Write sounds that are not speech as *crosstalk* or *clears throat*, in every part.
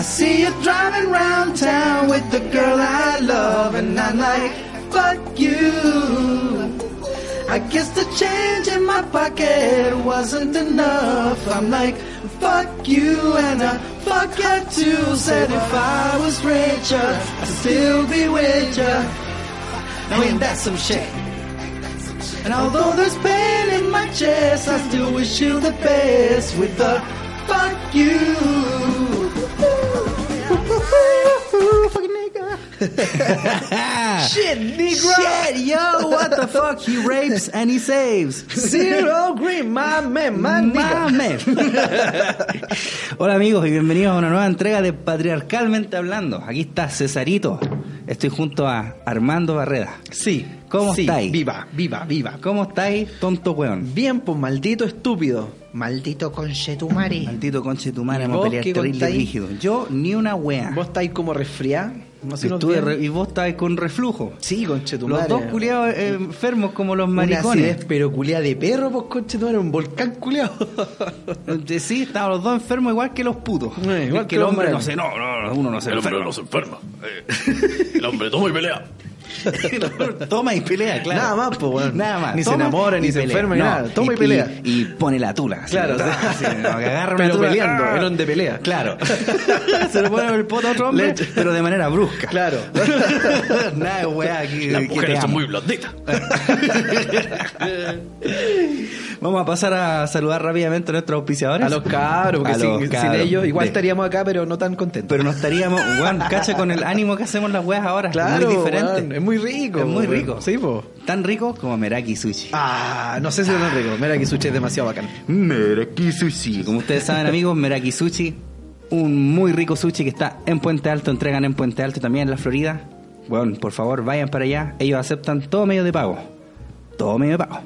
I see you driving round town with the girl I love, and I'm like, fuck you. I guess the change in my pocket wasn't enough. I'm like, fuck you, and I fuck you too. Said if I was richer, I'd still be with ya. Now ain't that some shit? And although there's pain in my chest, I still wish you the best with the fuck you. *laughs* Shit, Negro. Shit, yo, what the fuck? He rapes and he saves. Zero green, my man, my nigga. Mames. Hola amigos y bienvenidos a una nueva entrega de Patriarcalmente Hablando. Aquí está Cesarito. Estoy junto a Armando Barreda. Sí. ¿Cómo sí, estáis? Viva, viva, viva. ¿Cómo estáis, tonto weón? Bien, pues maldito estúpido. Maldito conchetumare. Maldito conche tu madre, ¿Y vamos a vos pelear terrible rígido. Yo ni una wea. ¿Vos estáis como resfriado? No sé, re- y vos estáis con reflujo. Sí, conchetumare. Los dos culiados eh, enfermos como los Una maricones. acidez, pero culiada de perro, pues conchetumare, un volcán culiado. *laughs* Eh, Sí, estaban los dos enfermos igual que los putos. Eh, igual Es que el hombre no sé, no, no, no, uno no se El hombre enferma. no se enferma. Eh, *laughs* El hombre toma y pelea. *laughs* Toma y pelea, claro. Nada más, pues, weón. Nada más. Ni se enamora, ni y se enferma, ni nada. Toma y pelea. Y, pone la tula. así, Claro, *laughs* así, *laughs* no, que agarra una Pero tula, peleando, ¡ah! en donde pelea. Claro. se lo pone en el poto a otro hombre, pero de manera brusca. Claro. Nada de weá que, Las mujeres son muy blanditas. Vamos a pasar a saludar rápidamente a nuestros auspiciadores. A los cabros, porque A los sin, sin ellos igual De- estaríamos acá, pero no tan contentos. Pero no estaríamos, weón, cacha con el ánimo que hacemos las weas ahora. claro, muy diferente. Es muy rico. Es muy rico. Sí, po. Tan rico como Meraki Sushi. Ah, no sé si es tan rico. Que sushi es demasiado bacán. Meraki Sushi. Como ustedes saben, amigos, Meraki Sushi, un muy rico sushi que está en Puente Alto, entregan en Puente Alto también en la Florida. Bueno, por favor, vayan para allá. Ellos aceptan todo medio de pago. Todo medio de pago.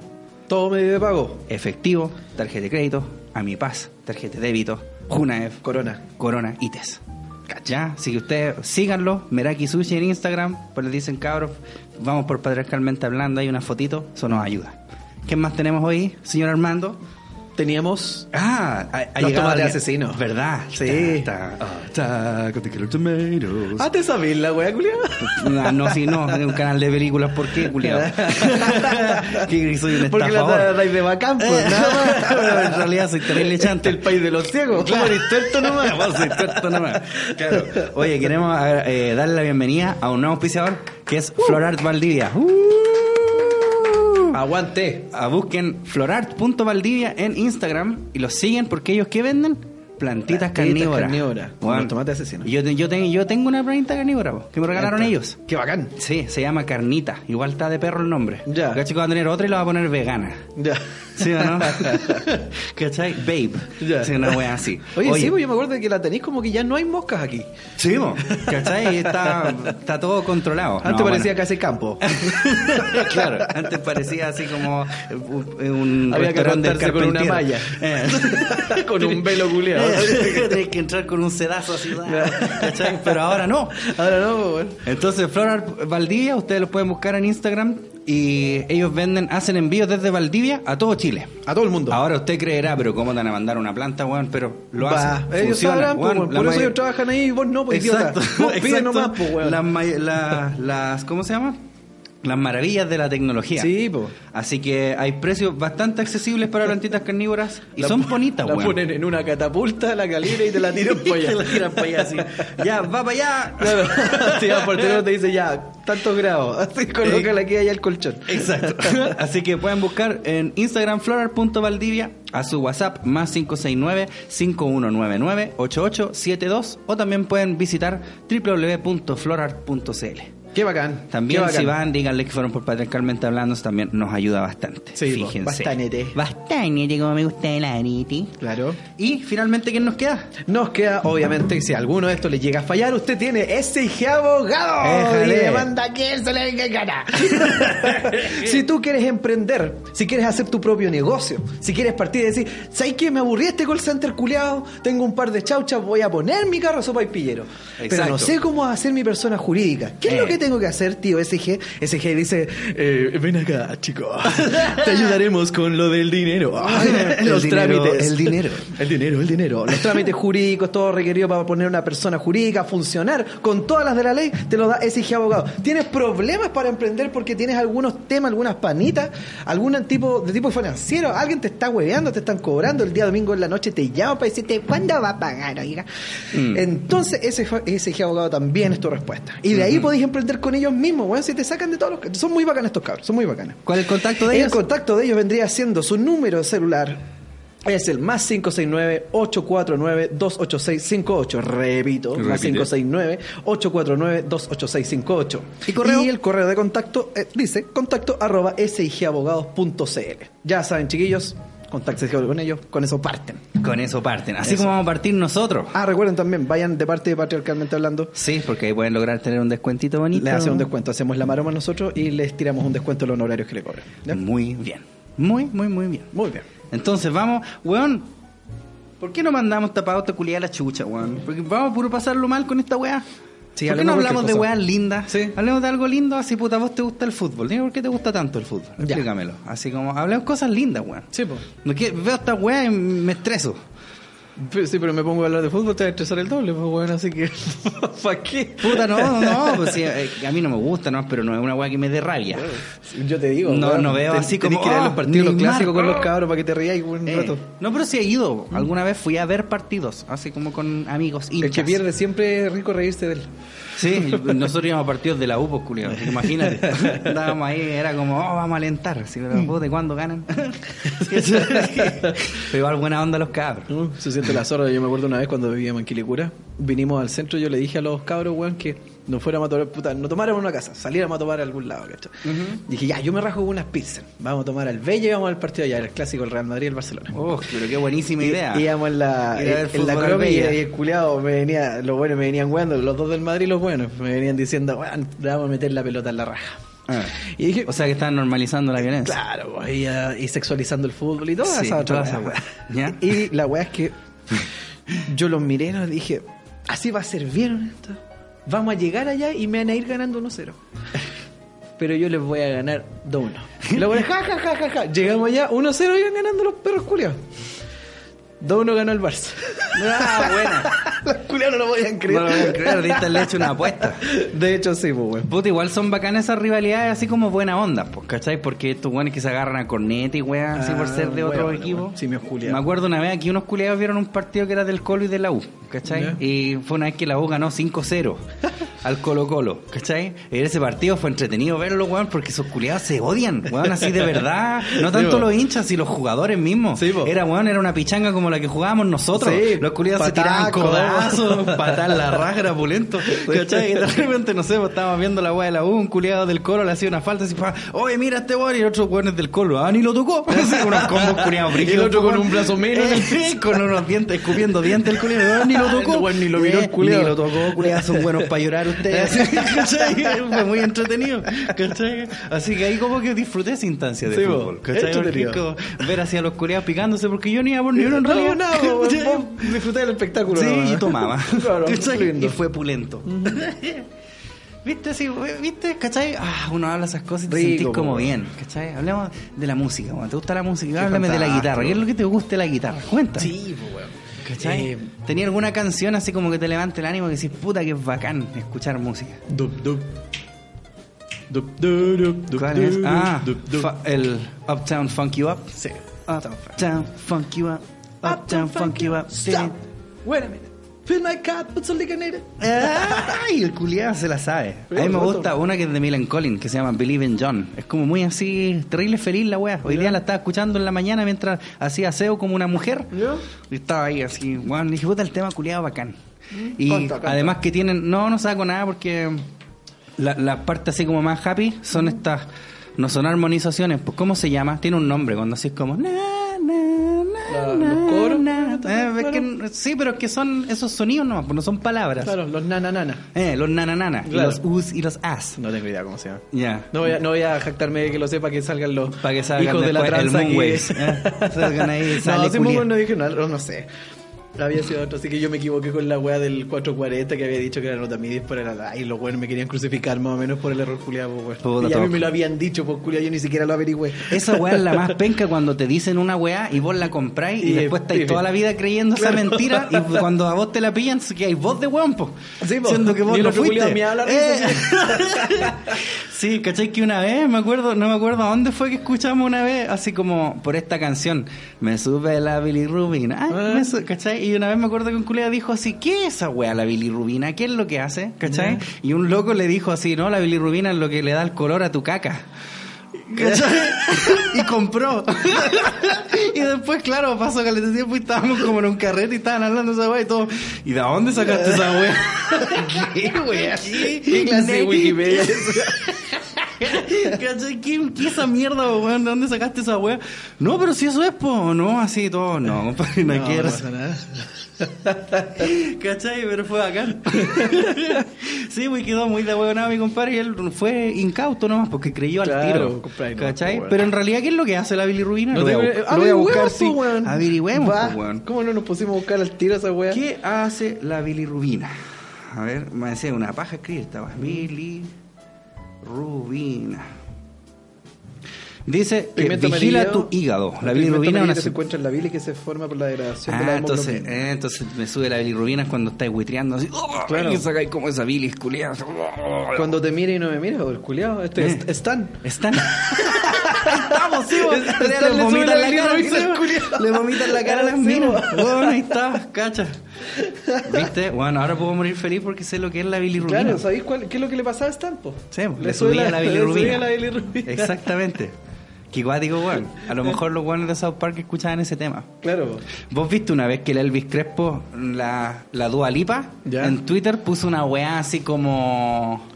Todo medio de pago. Efectivo, tarjeta de crédito, Amipaz, tarjeta de débito, Junaef, Corona. Corona y ¿Ya? Así que ustedes síganlo, Meraki Sushi en Instagram, pues les dicen cabros, vamos por patriarcalmente hablando, hay una fotito, eso nos ayuda. ¿Qué más tenemos hoy, señor Armando? Teníamos Ah, ha, ha Los tomates asesinos. ¿Verdad? Sí. The killer tomatoes. Ah, ¿te sabés la wea, culiao? No, no, sí, no, es un canal de películas, ¿por qué, culiado? *laughs* que soy un Porque la traes de bacán, pues, nada más. *laughs* Pero en realidad soy terrible chanta. el país de los ciegos. Claro. Eres tuerto nomás. Vos sois tuerto nomás. Claro. Oye, queremos eh, darle la bienvenida a un nuevo auspiciador que es Florart Valdivia. Uh. Aguante. A busquen florart.valdivia en Instagram y los siguen porque ellos ¿qué venden? Plantitas, Plantitas carnívoras. carnívoras, como el tomate asesino. Y Yo, yo, te- yo tengo una plantita carnívora po, que me regalaron ellos. Qué bacán. Sí, se llama Carnita. Igual está de perro el nombre. Ya. ¿Cachai? que va a tener otra y la va a poner vegana. Ya. ¿Sí o no? *laughs* ¿Cachai? Babe. Ya. Sí, una wea así. Oye, sí, pues yo me acuerdo que la tenéis como que ya no hay moscas aquí. Sí, mo. ¿cachai? Está, está todo controlado. Antes No, parecía bueno. casi campo. *laughs* claro, antes parecía así como un, un Había que restaurante arrancarse con una malla. Eh. *laughs* Con un velo culiado. Tenés que entrar con un sedazo así, ¿cachai? Pero ahora no. Ahora no. Entonces, Florar Valdivia, ustedes los pueden buscar en Instagram y ellos venden, hacen envíos desde Valdivia a todo Chile. A todo el mundo. Ahora usted creerá, pero ¿cómo te van a mandar una planta, weón? Pero lo Va, hacen. ellos funciona, sabrán, pues, weón. por eso ellos trabajan ahí y vos no, pues idiota. Exacto, Vos exacto. nomás, pues, weón. Las, la- las, ¿cómo se llama? Las maravillas de la tecnología. Sí, po. Así que hay precios bastante accesibles para plantitas carnívoras y La son bonitas, La ponen en una catapulta, la calibra y te la tiran *laughs* para allá. Te la tiran para allá así. Ya, va para allá. Claro, *laughs* te va por teléfono te dice ya, tantos grados. *laughs* Así colócala aquí allá el colchón. Exacto. Así que pueden buscar en Instagram florar.valdivia a su WhatsApp más 569-5199-8872 o también pueden visitar www.florart.cl. Qué bacán. También qué bacán. si van, díganle que fueron por Patriarcalmente Hablando, también nos ayuda bastante. Sí, fíjense. bastante. Bastante, como me gusta el ariti. Claro. Y finalmente, ¿quién nos queda? Nos queda, obviamente, si alguno de estos le llega a fallar, usted tiene SIG Abogado. Éjale. Y demanda a quien se le gana. *laughs* si tú quieres emprender, si quieres hacer tu propio negocio, si quieres partir y decir, ¿sabes qué? Me aburrí este call center culiado, tengo un par de chauchas, voy a poner mi carro sopa y pillero. Pero Exacto. no sé cómo hacer mi persona jurídica. ¿Qué es lo que tengo que hacer, tío SG? SG dice, eh, ven acá, chico. Te ayudaremos con lo del dinero. El Los dinero, trámites. el dinero. El dinero, el dinero. Los trámites jurídicos, todo requerido para poner una persona jurídica a funcionar con todas las de la ley, te lo da SIG Abogado. ¿Tienes problemas para emprender porque tienes algunos temas, algunas panitas, algún tipo de tipo financiero? Alguien te está hueveando, te están cobrando, el día domingo en la noche te llama para decirte, ¿cuándo va a pagar, oiga? Mm. Entonces, ese SIG Abogado también es tu respuesta. Y de ahí podéis emprender con ellos mismos, bueno, si te sacan de todos los... Son muy bacanas estos cabros, son muy bacanas. ¿Cuál es el contacto de El ellos? contacto de ellos vendría siendo su número de celular. Es el más 569-849-28658. Repito, más Repite. 569-849-28658. ¿Y correo? el correo de contacto eh, dice contacto arroba sigabogados.cl. Ya saben, chiquillos, contáctense con ellos, con eso parten. Con eso parten. Así Eso. como vamos a partir nosotros. Ah, recuerden también, vayan de parte de Patriarcalmente Hablando. Sí, porque ahí pueden lograr tener un descuentito bonito. Le hacen un descuento, hacemos la maroma nosotros y les tiramos un descuento en los honorarios que le cobren. ¿Ya? Muy bien. Muy, muy, muy bien. Muy bien. Entonces vamos, weón. ¿Por qué no mandamos tapado esta culiada a la chucha, weón? Porque vamos a puro pasarlo mal con esta weá. Sí, ¿Por qué no hablamos de weas lindas? Sí. Hablemos de algo lindo, así puta, vos te gusta el fútbol. Dime por qué te gusta tanto el fútbol. Ya. Explícamelo. Así como, hablemos cosas lindas, weón. Sí, pues. No veo esta weá y me estreso. Sí, pero me pongo a hablar de fútbol, te va a estresar el doble, pues bueno, así que. *laughs* ¿Para qué? Puta, no, no, pues sí, eh, a mí no me gusta, no, pero no es una weá que me dé rabia. Yo te digo, No, weón, no veo te- así tenés como, que ir a los ah, partidos los Neymar, clásicos con los ah. cabros para que te rías un Eh, rato. no, pero sí he ido. Alguna vez fui a ver partidos, así como con amigos El hinchas. que pierde siempre es rico reírse de él. Sí, nosotros íbamos a partidos de la U, pues, que *laughs* Imagínate. Estábamos ahí, era como, oh, vamos a alentar. Mm. puta, ¿y cuándo ganan? *laughs* pero igual buena onda los cabros. Uh, se siente la zorra. Yo me acuerdo una vez cuando vivíamos en Quilicura, vinimos al centro, yo le dije a los cabros, weón, que no fuéramos a tomar, puta, no tomáramos una casa, saliéramos a tomar a algún lado, ¿cachai? Dije, ya, yo me rajo con unas pizzas. Vamos a tomar al Bella y vamos al partido allá, el clásico, el Real Madrid y el Barcelona. Oh, pero qué buenísima idea. Íbamos en la, en la cromi y, y el culiado me venía, los buenos me venían weando, los dos del Madrid los buenos, me venían diciendo, le vamos a meter la pelota en la raja. Ah. Y dije, O sea que están normalizando la violencia. claro, pues, y, ah, y sexualizando el fútbol y toda Sí, esa toda esa weá. weá. ¿Ya? Y la weá es que *laughs* yo los miré y dije, así va a ser bien esto. Vamos a llegar allá y me van a ir ganando 1-0. *laughs* Pero yo les voy a ganar 2-1. Y weá, ja, ja, ja, ja, ja. Llegamos allá, 1-0 iban ganando los perros culiados. 2-1 ganó el Barça. Ah, buena. *laughs* los culiados no lo podían creer. No lo a creer, ahorita le he hecho una apuesta. De hecho, sí, pues, weón. Puta, igual son bacanas esas rivalidades así como buena onda, pues, ¿cachai? Porque estos weones que se agarran a corneta y weas así por Ah, ser de otro weón, equipo. weón. Simios culiados. Me acuerdo una vez aquí unos culiados vieron un partido que era del Colo y de la U, ¿cachai? Y fue una vez que la U ganó 5-0 *laughs* al Colo Colo, ¿cachai? Y ese partido fue entretenido verlo, weón, porque esos culiados se odian, weón, así de verdad. No tanto los hinchas y los jugadores mismos. Sí, era, weón, era una pichanga como la que jugábamos nosotros. Sí, los culiados se tiraban codazos, patar la raja, pulento. ¿Cachai? Y de repente, no sé, pues estábamos viendo la weá de la U, un culiado del colo le hacía una falta así, oye, mira este weón, y el otro weón es del colo, ah, ni lo tocó. *laughs* Unos combos culiados Y el otro con un brazo menos *laughs* en el con unos dientes, escupiendo dientes el culiado, ah, ni lo *laughs* tocó. Ni lo miró el Eh, culiao. Ni lo tocó, culiado, son buenos para llorar *laughs* *laughs* Fue muy entretenido. ¿Cachai? Así que ahí como que disfruté esa instancia de Sí, fútbol. ¿Cachai? Como ver así a los culiados picándose porque yo ni iba por ni uno en realidad. No, *laughs* disfruté del espectáculo. Sí, y tomaba. Y fue pulento. ¿Viste? Sí, ¿Viste? ¿Cachai? Ah, uno habla esas cosas y te Rico, sentís como bien. ¿Cachai? Hablemos de la música. ¿Te gusta la música? Háblame de la guitarra. ¿Qué es lo que te gusta de la guitarra? Cuenta. Sí, pues. ¿Cachai? Eh, ¿Tenía alguna canción así como que te levante el ánimo y decís, puta, que es bacán escuchar música? Dup, dup. Dup, dup, dup, dup, ¿Cuál es? dup, Ah, dup, dup. fa- el Uptown Funk You Up. Sí. Uptown Funk You Up. Uptown Funk You Up. Stop. Wait a minute. Fill my cup with some liquor Ay, el culiado se la sabe. A mí me gusta una que es de Milan Collins, que se llama Believe in John. Es como muy así, terrible feliz la wea. Hoy día la estaba escuchando en la mañana mientras hacía aseo como una mujer. ¿Ya? Y estaba ahí así, weón, dije, puta, el tema culiado bacán. Y Canta, canta. además que tienen, no, no saco nada porque La, la parte así como más happy son estas, no son armonizaciones, pues ¿cómo se llama? Tiene un nombre cuando así es como... na, na, na, La- na, los coros, na. claro. Es que- sí, pero es que son esos sonidos nomás, pues no son palabras. Claro, los nananana. Eh, los nananana, Claro. los us y los as. No tengo idea cómo se llama. Ya. No voy, a, no voy a jactarme de que lo sepa que salgan los que salgan hijos de la el tranza que... Eh. Salgan ahí, *laughs* dije no, no sé. Había sido otro, así que yo me equivoqué con la weá del 440 que había dicho que era nota MIDI por el Ay, los weones me querían crucificar más o menos por el error culiado, pues. Y a mí me lo habían dicho, pues culiado, yo ni siquiera lo averigüé. Esa weá es la más penca cuando te dicen una weá y vos la compráis y, Y después estáis toda la vida creyendo esa mentira y *laughs* cuando a vos te la pillan que hay vos de weón, po. Sí, po. Siendo que vos Y no fuiste. me habla Eh. *laughs* sí, ¿cachai? Que una vez, me acuerdo, no me acuerdo a dónde fue que escuchamos una vez, así como por esta canción, me sube la bilirrubina, Ay, Ah. me su- ¿cachai? Y una vez me acuerdo que un culeo dijo así, ¿qué es esa weá la bilirrubina? ¿Qué es lo que hace? ¿Cachai? Y un loco le dijo así, no, la bilirrubina es lo que le da el color a tu caca. ¿Cachai? *laughs* y compró. *laughs* y después, claro, pasó que le tiempo y estábamos como en un carrete y estaban hablando de esa weá y todo. ¿Y de dónde sacaste esa weá? *laughs* ¿Qué weá? ¿Qué clase de Wikipedia *laughs* ¿Cachai? ¿Qué, qué esa mierda, weón? ¿De dónde sacaste esa weá? No, pero si eso es, po, no, así todo, no, *laughs* compadre, no, No, quiero. no pasa nada. *laughs* ¿Cachai? Pero fue bacán. sí, pues quedó muy de huevonado mi compadre y él fue incauto nomás porque creyó al Claro, tiro. compadre, no, ¿Cachai? Pero en realidad, ¿qué es lo que hace la bilirrubina? No Lo voy a bu- lo voy a buscar, sí. Averigüemos. ¿Cómo no nos pusimos a buscar al tiro esa weá? ¿Qué hace la bilirrubina? A ver, me decía una paja esta weá. Bilirrubina. Dice que Pigmento vigila amarillo. tu hígado. La bilirrubina una se encuentra en la bilis que se forma por la degradación de la Ah, entonces, eh, entonces me sube la bilirrubina cuando estáis buitreando así. Claro. Y sacáis como esa bilis culiada. Cuando te mira y no me mira, o el culiao, este Eh. es Stan. Están. *laughs* Estamos, sí, vos. Le, vomitan la, cara. Le vomitan la cara a las minas. Bueno, ahí está, cacha. ¿Viste? Bueno, ahora puedo morir feliz porque sé lo que es la bilirrubina. Claro, ¿sabéis cuál, qué es lo que le pasaba a Stan? po? Sí, le subía la bilirrubina. la bilirrubina. Exactamente. Qué guático, weón. A lo mejor los weones de South Park escuchaban ese tema. Claro. ¿Vos viste una vez que el Elvis Crespo, la, la Dua Lipa, en Twitter puso una weá así como...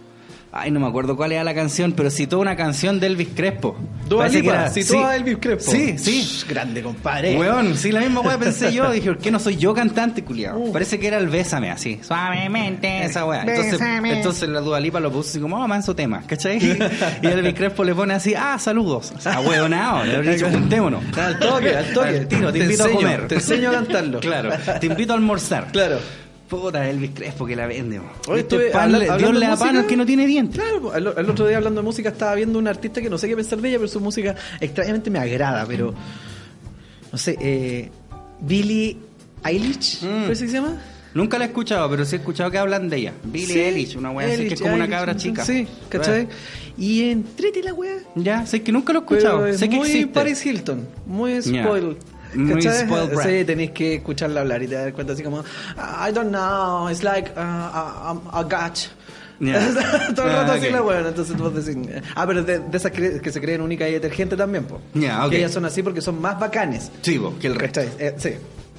Ay, no me acuerdo cuál era la canción, pero citó una canción de Elvis Crespo. Dua Lipa, que era- citó sí. a Elvis Crespo. Sí, sí. Shh, Grande, compadre. Weón, sí, la misma weá pensé yo. Dije, ¿por qué no soy yo cantante, culiado? Uh. Parece que era el Bésame, así. Suavemente, esa weá. Entonces, entonces la Dua Lipa lo puso así como, oh, manso tema, ¿cachai? Y Elvis Crespo le pone así, ah, saludos. O sea, weonado, le habría dicho, juntémonos. Al toque, al toque. Al tiro, te, invito enseño, a comer. Te enseño a cantarlo. Claro, te invito a almorzar. Claro. Puta, Elvis Crespo que la vende. Este estuve pan habla- Dios hablando le da pan al que no tiene dientes. Claro, el, el otro día hablando de música estaba viendo un artista que no sé qué pensar de ella, pero su música extrañamente me agrada, pero no sé, eh, Billie Eilish, Mm. ¿cómo se llama? Nunca la he escuchado, pero sí he escuchado que hablan de ella. Billie Sí, Eilish, una wea así que es Eilish, como una cabra chica. Sí, ¿cachai? Y entrete la wea. Ya, sé que nunca lo he escuchado. es sé que muy existe. Paris Hilton, muy spoiled. Spoiled. Sí, tenéis que escucharla hablar y te das cuenta así como, I don't know, it's like uh, a, a, a gotch. Ya. *laughs* Todo el Ah, rato así ok. la weón, entonces vos decís, ah, pero de, de esas que, que se creen únicas y detergentes también, po. Que ellas son así porque son más bacanes. Sí, que el resto. Eh, sí.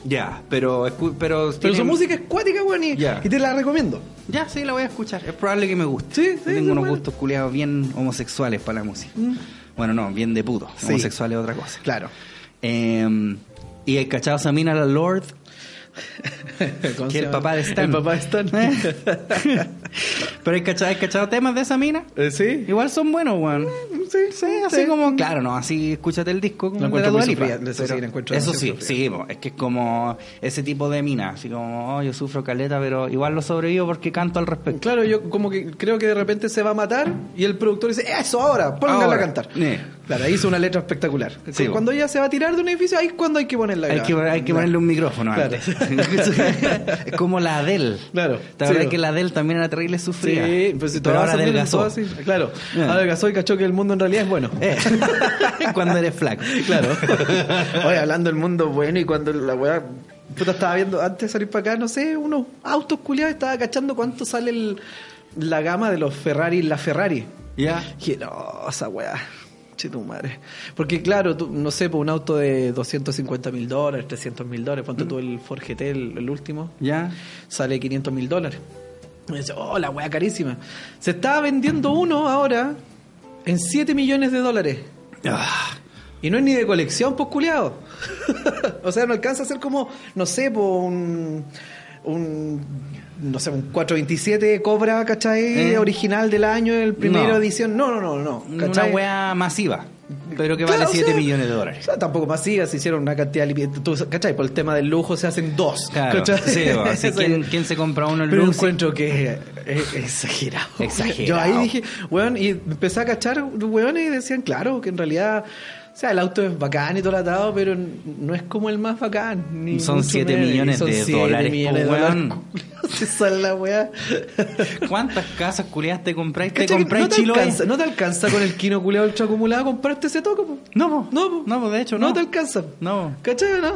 Ya, pero escu- pero, Pero su tienen- música es cuática, weón, y, te la recomiendo. Ya, sí, la voy a escuchar. Es probable que me guste. Sí, sí, Yo tengo unos bueno. gustos culiados bien homosexuales para la música. Bueno, no, bien de puto. Sí. Homosexual es otra cosa. Claro. Eh, y el cachado Samina la Lord, *laughs* ¿Cómo que el papá de Stan. El papá de Stan. *laughs* pero el cachado, el cachado temas de esa mina. Eh, sí. Igual son buenos, weón. Sí, Sí, así como, claro, no, así escúchate el disco como de la Dua Lipa, eso sí, encuentro Eso es que es como ese tipo de mina, así como, oh, yo sufro caleta, pero igual lo sobrevivo porque canto al respecto. Claro, yo como que creo que de repente se va a matar y el productor dice, eso ahora, póngala a cantar. Eh. Claro, hizo una letra espectacular. Sí, Cuando ella se va a tirar de un edificio, ahí es cuando hay que ponerla Hay que, hay que ponerle un micrófono Claro. antes. *laughs* es como la Adele. Claro, ¿Te acuerdas sí. que la Adele también era terrible sufrida? Sí, pues si pero ahora adelgazó. así. Claro, ahora adelgazó y cachó que el mundo en realidad es bueno. Eh, *laughs* Cuando eres flaco. Claro. *laughs* Oye, hablando del mundo bueno y cuando la weá. Puta, estaba viendo antes de salir para acá, no sé, unos autos culiados, estaba cachando cuánto sale el, la gama de los Ferrari, la Ferrari. Ya. Dije, no, esa weá. Che, tu madre. Porque, claro, tú, no sé, por un auto de 250 mil dólares, 300 mil dólares, ponte tú el Ford GT, el, el último, Ya. sale 500 mil dólares. Me dice, oh, la weá carísima. Se estaba vendiendo uno ahora en 7 millones de dólares. Ah, Y no es ni de colección, pues culiado. *laughs* o sea, no alcanza a ser como, no sé, por un. Un no sé, un 427 Cobra, ¿cachai? Eh. original del año, el primera No. edición. No, no, no, no. una ¿cachai? weá masiva, pero que Claro, vale 7 sí. millones de O dólares. sea, tampoco masiva, se hicieron una cantidad de ¿Cachai? Por el tema del lujo se hacen dos. Claro, ¿cachai? sí, *laughs* ¿quién, se compra uno en Pero Lucy? encuentro que es, es exagerado. Exagerado. Yo ahí dije, weón, y empecé a cachar, weón, y decían, claro, que en realidad, o sea, el auto es bacán y todo atado, pero no es como el más bacán. Ni Son mucho siete menos. Y millones son de dólares, millones po, weón. *laughs* Esa es la weá. *laughs* ¿Cuántas casas culiadas te compráis? ¿Te ¿Cachai que compráis no, te Chiloé? alcanza, no te alcanza con el kino culeado ultra acumulado a comprarte ese toco, po. No, po. No, po. No, po, de hecho, no. No te alcanza. No. ¿Cachai, no?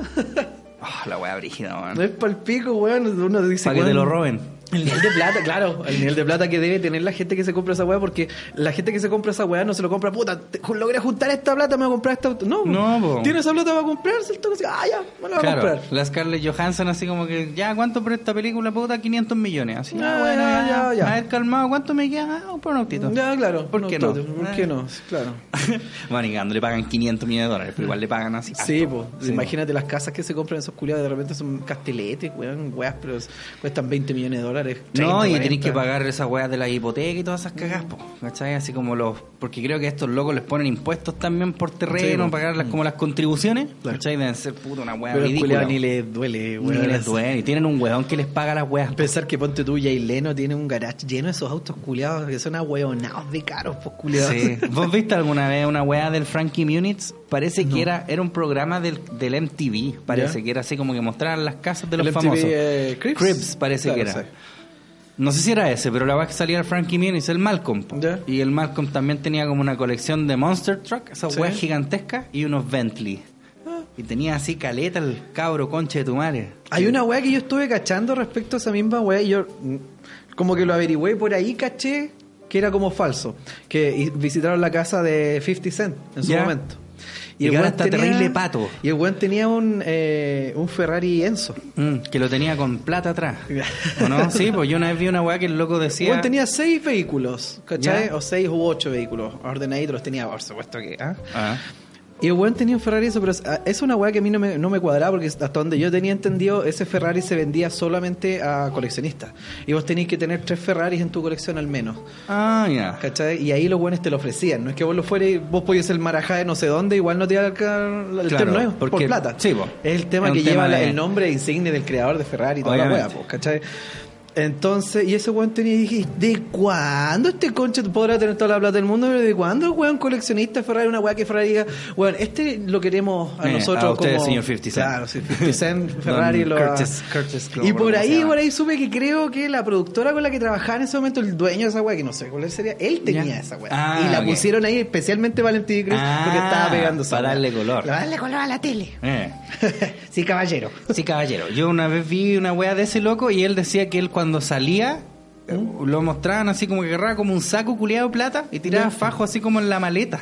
Ah, la weá brígida, weón. *laughs* No es palpico, weón. Uno dice, Para que te lo roben. El nivel de plata, claro, el nivel de plata que debe tener la gente que se compra esa weá, porque la gente que se compra esa weá no se lo compra, puta, te- logré juntar esta plata, me voy a comprar esta auto. No, No, po. tiene esa plata para comprarse el toque, así, ah, ya, me la voy a comprar. la Scarlett Johansson así como que, ya, ¿cuánto por esta película, puta? 500 millones. Así, Ya, ah, bueno, ya, ya, ya. A ver, calmado, ¿cuánto me queda? Ah, por un autito. Ya, claro. ¿Por qué no? ¿Por qué no? Claro. *laughs* bueno, le pagan 500 millones de dólares, pero igual le pagan así. Sí, pues. Imagínate las casas que se compran esos culiados, de repente son casteletes, weón, weas, pero cuestan 20 millones de dólares. No, 30, y tenéis 40. que pagar esas weas de la hipoteca y todas esas cagas, po, ¿cachai? Así como los. Porque creo que a estos locos les ponen impuestos también por terreno, Sí, pagar las, como las contribuciones, Claro. ¿cachai? Deben ser puta una wea Pero ridícula. ni le duele, Ni les duele. Y tienen un weón que les paga las weas. Pensar que ponte tú, Jay Leno tiene un garage lleno de esos autos culiados que son ahueonados de caros, pues culiados. Sí. *laughs* ¿Vos viste alguna vez una weá del Frankie Muniz? Parece que era, era un programa del, del MTV. Parece que era así como que mostraran las casas de los El MTV, famosos. eh, Cribs. parece Claro, que era. sí. No sé si era ese, pero la verdad que salía el Frankie Muniz, el Malcolm. Y el Malcolm también tenía como una colección de Monster Truck, esas Sí. weas gigantescas, y unos Bentley. Y tenía así caleta el cabro conche de tu madre. Hay una weá que yo estuve cachando respecto a esa misma weá y yo mm, como que lo averigüé por ahí, caché que era como falso. Que visitaron la casa de 50 Cent en su momento. Y que el ahora está terrible pato. Y el weón tenía un, eh, un Ferrari Enzo. Mm, que lo tenía con plata atrás. *laughs* ¿O no? Sí, pues yo una vez vi una weá que el loco El decía... weón tenía seis vehículos, ¿cachai? O seis u ocho vehículos. Ordenaditos los tenía, por supuesto que. ¿ah? Ah. Y el weón tenía un Ferrari eso, pero es- ah, es una weá que a mí no me, no me cuadraba porque hasta donde yo tenía entendido, ese Ferrari se vendía solamente a coleccionistas. Y vos tenías que tener tres Ferraris en tu colección al menos. Ah, ya. ¿Cachai? Y ahí los buenos te lo ofrecían. No es que vos lo fueras y vos podías ser marajá de no sé dónde, igual no te iba a el Claro, no es por porque- plata. sí, po. Es el tema Es que tema lleva la- de- el nombre insigne del creador de Ferrari y toda la Obviamente. weá, po, ¿cachai? Entonces, y ese weón tenía, y dije, ¿de cuándo este concha podrá tener toda la plata del mundo? Pero ¿De cuándo el weón coleccionista Ferrari, una weá que Ferrari diga, weón, este lo queremos a Eh, nosotros a usted, como... señor 50 Cent. Claro, sí, 50 Cent, *laughs* Ferrari lo Curtis- Curtis, Y por ahí, por ahí supe que creo que la productora con la que trabajaba en ese momento, el dueño de esa weá, que no sé cuál sería, él tenía esa weá. Ah, y la pusieron ahí especialmente Valentín Cruz Ah, porque estaba pegando para weá. darle color. Para darle color a la tele. Eh. *laughs* sí, caballero. Sí, caballero. Yo una vez vi una wea de ese loco y él decía que él cuando salía eh, lo mostraban así como que agarraba como un saco culiado de plata y tiraba fajo así como en la maleta.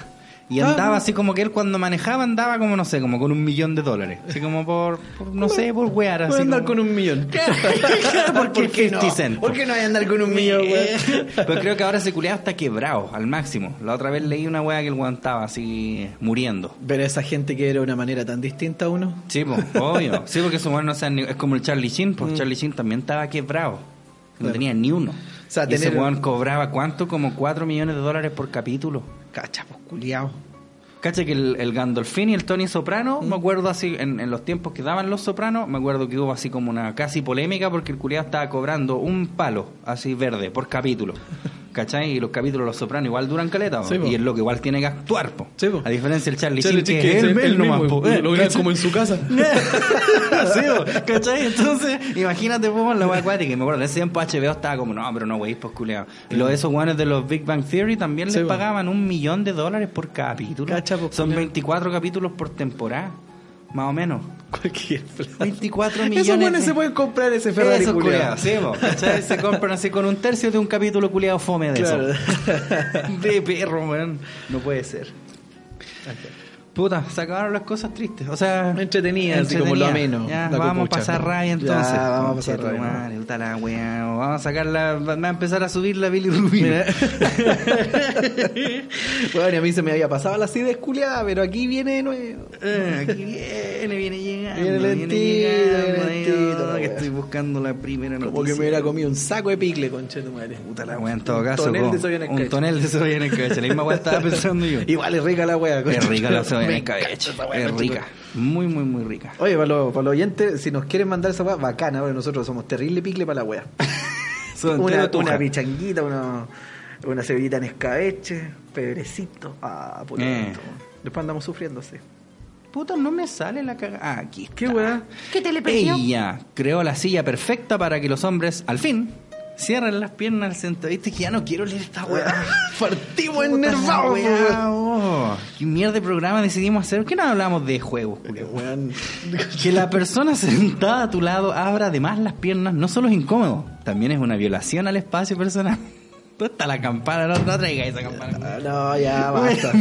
Y Ah. andaba así como que él cuando manejaba andaba como, no sé, como con un millón de dólares. Así como por, por, no sé, por wear. Voy Así a andar como- con un millón. *laughs* ¿Por qué no? 50 cent? ¿Por qué no a andar con un millón, weón? *laughs* Pero creo que ahora ese culiado está quebrado al máximo. La otra vez leí una wea que el weón estaba así muriendo. Pero esa gente que era de una manera tan distinta a uno. Sí, pues, obvio. Sí, porque su weón no sea ni- es como el Charlie Sheen, pues Charlie Sheen también estaba quebrado. No Claro. tenía ni uno. sea, y ese weón cobraba cuánto? Como 4 millones de dólares por capítulo. Cacha, pues culiao. Cacha que el, el Gandolfini y el Tony Soprano, me acuerdo así, en, en los tiempos que daban los Sopranos, me acuerdo que hubo así como una casi polémica porque el culiado estaba cobrando un palo, así verde, por capítulo. ¿Cachai? Y los capítulos de los Sopranos igual duran caleta, po. Sí, po. y es lo que igual tiene que actuar, po. Sí, po. A diferencia del Charlie, Charlie Sheen, que, es él, él nomás, po. Eh, lo graba ¿cachai? como en su casa. *laughs* sí, po, ¿cachai? Entonces, imagínate, pues, la wea. Y me acuerdo, en ese tiempo HBO estaba como, no, pero no, wey, pues, culiado. Y los de esos guanes de los Big Bang Theory también les po. pagaban un millón de dólares por capítulo. Cacha, po, Son culiao. 24 capítulos por temporada, más o menos. Cualquier plata. 24 millones. Esos buenos de- se pueden comprar ese Ferrari Esos culiao. culiados, sí, ¿cachai? Se compran así con un tercio de un capítulo culiado fome de Claro. eso. *laughs* De perro, weón. No puede ser. Puta, se acabaron las cosas tristes. O sea, Entretenidas, así como lo ameno, Ya, vamos copucha. a pasar rabia Ya, entonces. vamos a pasar rabia, madre, puta la weá, Vamos a sacar la. Va a empezar a subir la bilirrubina. *laughs* *laughs* bueno, y a mí se me había pasado la acidez culiada, pero aquí viene de nuevo. Eh, aquí viene, viene llegando. Viene lentito, viene lentito, que estoy buscando la primera noticia. Como que me hubiera comido un saco de picle, conche tu madre. Puta la weá, en todo Un caso. tonel con- de cebolla en Un escabeche. tonel de cebolla en escabeche. La misma weá estaba *laughs* pensando yo. Igual es rica la wea. Es conche rica tu la madre. Es tu rica. Muy, muy, muy rica. Oye, para los, para oyentes, si nos quieren mandar esa weá, bacana, porque nosotros somos terrible picle para la wea. *laughs* Una, una pichanguita, una, una cebollita en escabeche, pebrecito. Ah, por Eh. Después andamos sufriendo así. Puta, no me sale la caga. Ah, aquí. ¿Qué está. weá? ¿Qué te le? Ella creó la silla perfecta para que los hombres, al fin, cierren las piernas al centro. Viste que ya no quiero leer esta weá. Partimos Puta enervados, oh. ¿Qué mierda de programa decidimos hacer? ¿Por qué no hablamos de juegos, weón. Que la persona sentada a tu lado abra además las piernas no solo es incómodo, también es una violación al espacio personal. ¿Dónde está la campana? No, no traiga esa campana. Ah, No, ya *laughs* basta.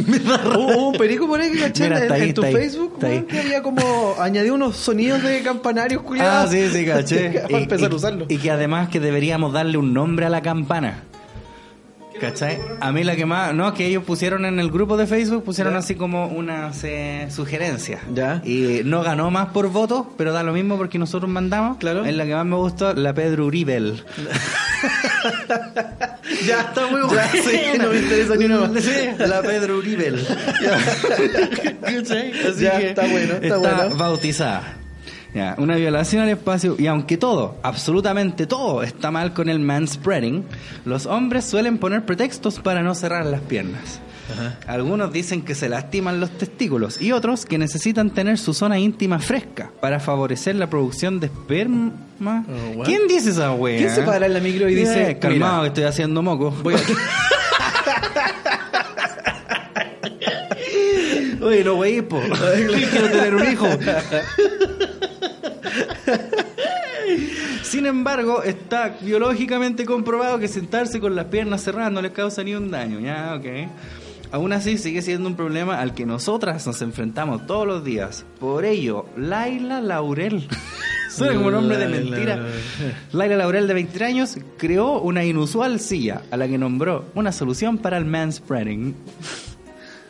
Hubo un perico por ahí que caché Mira, en, está ahí, en tu Facebook, ahí. que había como añadido unos sonidos de campanarios Ah, culiados. sí, sí, caché. *laughs* Para empezar a usarlo. Y que además que deberíamos darle un nombre a la campana. ¿Cachai? A mí la que más... No, que ellos pusieron en el grupo de Facebook, pusieron Ya. así como unas eh, sugerencias. Ya. Y no ganó más por votos, pero da lo mismo porque nosotros mandamos. Claro. Es la que más me gustó, la Pedro Uribel. *laughs* ya está muy *laughs* bueno. sí, no me interesa ni una más. La Pedro Uribel. *laughs* ¿Cachai? Así Ya, que está bueno, está bueno. bautizada. Ya, una violación al espacio y aunque todo, absolutamente todo está mal con el manspreading, los hombres suelen poner pretextos para no cerrar las piernas. Algunos dicen que se lastiman los testículos y otros que necesitan tener su zona íntima fresca para favorecer la producción de esperma. Oh? ¿Quién dice esa wea? ¿Quién se para en la micro y dice, Eh, calmado mira, que estoy haciendo moco. voy a... *laughs* Oye, no wey, po. *laughs* Quiero tener un hijo. *laughs* *laughs* Sin embargo, está biológicamente comprobado que sentarse con las piernas cerradas no les causa ni un daño. Ya, ok. Aún así, sigue siendo un problema al que nosotras nos enfrentamos todos los días. Por ello, Laila Laurel. *laughs* Suena como nombre de mentira. Laila Laurel, de 23 años, creó una inusual silla a la que nombró una solución para el manspreading.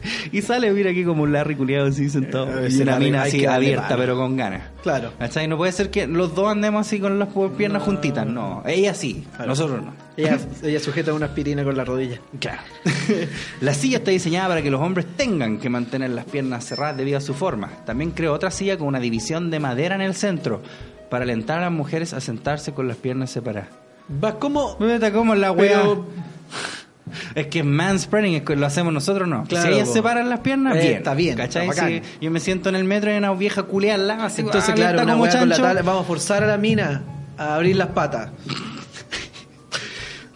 *laughs* Y sale, mira aquí como un Larry culiado así sentado. Eh, y una Larry, mina así abierta, pero con ganas. Claro. ¿Cachai? No puede ser que los dos andemos así con las piernas juntitas. No, ella sí, Claro. nosotros no. Ella, *laughs* ella sujeta una aspirina con la rodilla. Claro. *laughs* la silla está diseñada para que los hombres tengan que mantener las piernas cerradas debido a su forma. También creó otra silla con una división de madera en el centro para alentar a las mujeres a sentarse con las piernas separadas. Va como... Mira cómo la wea. Pero- Es que manspreading es que lo hacemos nosotros, no. Claro, si ellas po. separan las piernas, Eh, bien. está bien, ¿Cachai? está bacán. Si yo me siento en el metro y hay una vieja lado, así, Entonces, ah, claro, como weá con la chancho. tabla, vamos a forzar a la mina a abrir las patas.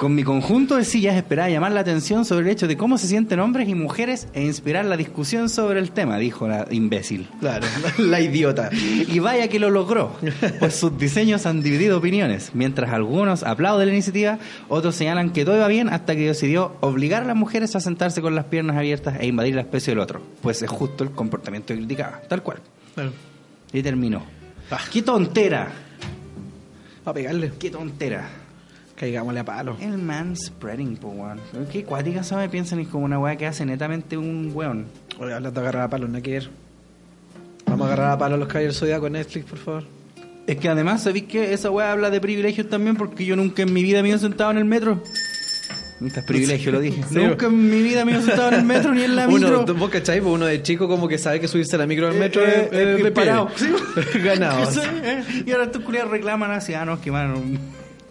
Con mi conjunto de sillas esperaba llamar la atención sobre el hecho de cómo se sienten hombres y mujeres e inspirar la discusión sobre el tema, dijo la imbécil. Claro, *laughs* la idiota. Y vaya que lo logró, pues sus diseños han dividido opiniones. Mientras algunos aplauden la iniciativa, otros señalan que todo iba bien hasta que decidió obligar a las mujeres a sentarse con las piernas abiertas e invadir la especie del otro. Pues es justo el comportamiento que criticaba, tal cual. Claro. Y terminó. Ah. ¡Qué tontera! A pegarle. ¡Qué tontera! Caigámosle a palo. El manspreading, po, weón. Qué cuática, ¿sabes? Piensan es como una weá que hace netamente un weón. Oye, hablando de agarrar a palo, no hay que ver. Vamos a agarrar a palo a los caballeros zodiacos en Netflix, por favor. Es que además, ¿sabéis que esa weá habla de privilegios también? Porque yo nunca en mi vida me he sentado en el metro. Este es privilegio, lo dije. Sí. *laughs* Nunca en mi vida me he sentado en el metro ni en la Uno, micro. vos cachai, Pues uno de chico como que sabe que subirse a la micro del Eh, metro eh, es, es eh, de parado. pie. *laughs* Ganado. *laughs* Sí, eh. Y ahora estos culiados reclaman así, ah, no, es que man.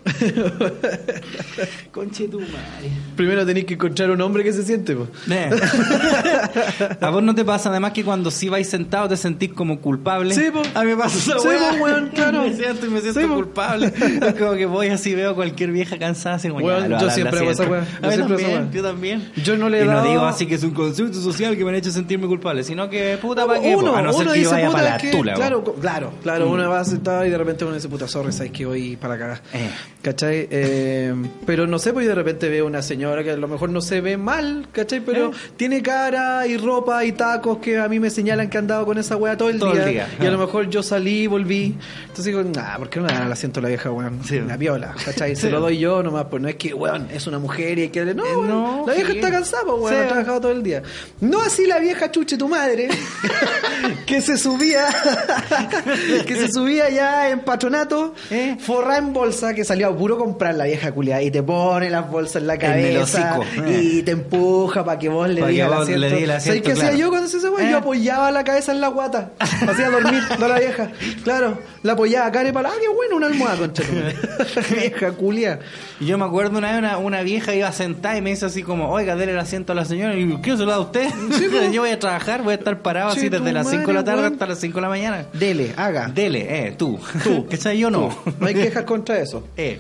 *laughs* Conche tu madre. Primero tenés que encontrar un hombre que se siente, pues. Eh. *laughs* A vos no te pasa además que cuando sí vais sentado te sentís como culpable. Sí. A mí me pasa esa Sí, weá. po, weón, claro. *laughs* Me siento y me siento Sí, culpable. Es como que voy así, veo a cualquier vieja cansada así como Weón, ya, yo siempre hago esa. Yo también, yo también. Yo no le he y dado- no digo así que es un constructo social que me han hecho sentirme culpable, sino que puta para qué, uno, a no ser que yo vaya para la que- tula. claro, claro, claro, Mm. uno va sentado y de repente uno dice, puta, sorry, sabes que voy para cagar. Eh. ¿Cachai? Eh, pero no sé, pues de repente veo una señora que a lo mejor no se ve mal, ¿cachai? Pero Eh. tiene cara y ropa y tacos que a mí me señalan que han dado con esa wea todo el Todo el día. Y a lo mejor yo salí y volví. Entonces digo, nah, ¿por qué no le dan el asiento a la vieja, weón? Sí. La piola, ¿cachai? *laughs* Se Sí. lo doy yo nomás, pues no es que, weón, es una mujer y hay que. No, Eh, no, la vieja sí. está cansada, pues, weón, ha trabajado todo el día. No así la vieja chuche tu madre, *laughs* que se subía, *laughs* que se subía ya en patronato, Eh. forrada en bolsa, que salía a puro comprar la vieja culiada y te pone las bolsas en la cabeza hocico, y eh. te empuja para que vos le que digas el le asiento. di el ¿Sabes asiento, qué hacía claro. yo cuando hacía esa weá? Eh. Yo apoyaba la cabeza en la guata, hacía dormir a la vieja. Claro, la apoyaba cara y para, ah, qué bueno, una almohada, concha. *laughs* *laughs* vieja culia. Y yo me acuerdo una vez una, una vieja iba sentada y me hizo así como, oiga, dele el asiento a la señora. Y yo, ¿qué se lo da a usted? *laughs* yo voy a trabajar, voy a estar parado Sí, así desde las 5 de la tarde hasta las 5 de la mañana. Dele, haga. Dele, eh, tú. Tú. ¿Cachai? Yo no. No hay quejas contra eso. Eh,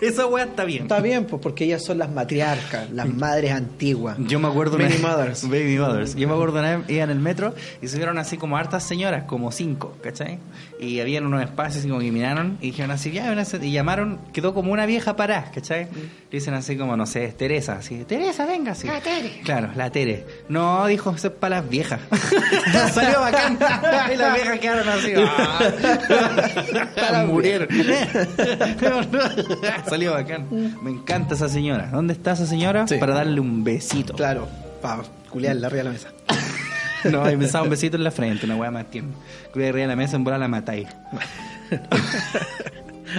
*laughs* esa weá está bien. Está bien, pues porque ellas son las matriarcas, las madres antiguas. Yo me acuerdo Baby una mothers. Baby mothers. Yo me acuerdo una vez, iba en el metro y se vieron así como hartas señoras, como cinco, ¿cachai? Y habían unos espacios y como que miraron y dijeron así, ya, y llamaron, quedó como una vieja parada, ¿cachai? Y dicen así como, no sé, es Teresa, así, Teresa, venga, así. La Tere. Claro, la Tere. No, dijo, eso es para las viejas. *laughs* *laughs* Salió bacán. y las viejas quedaron así, ah. murieron. Salió bacán. Me encanta esa señora. ¿Dónde está esa señora? Sí. Para darle un besito. Claro, para culiarla arriba de la mesa. *laughs* No, he pensado un besito en la frente, una weá más tierna. Que arriba de la mesa en bola la matáis. *laughs*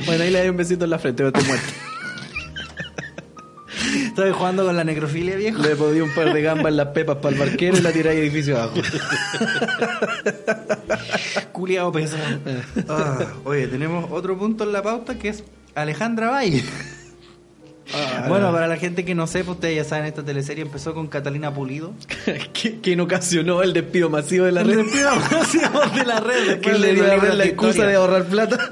Bueno, ahí le doy un besito en la frente, pero estoy muerto. *laughs* Estoy jugando con la necrofilia, viejo. Le podí un par de gambas en las pepas para el barquero y la tiré edificio abajo. Culiado pesado. Ah, oye, tenemos otro punto en la pauta que es Alejandra Valle. bueno, para la gente que no sepa, ustedes ya saben, esta teleserie empezó con Catalina Pulido. *laughs* ¿Qui- ¿Quién ocasionó el despido masivo de la red? *laughs* de la red. ¿Quién le dio la la excusa de ahorrar plata? *laughs*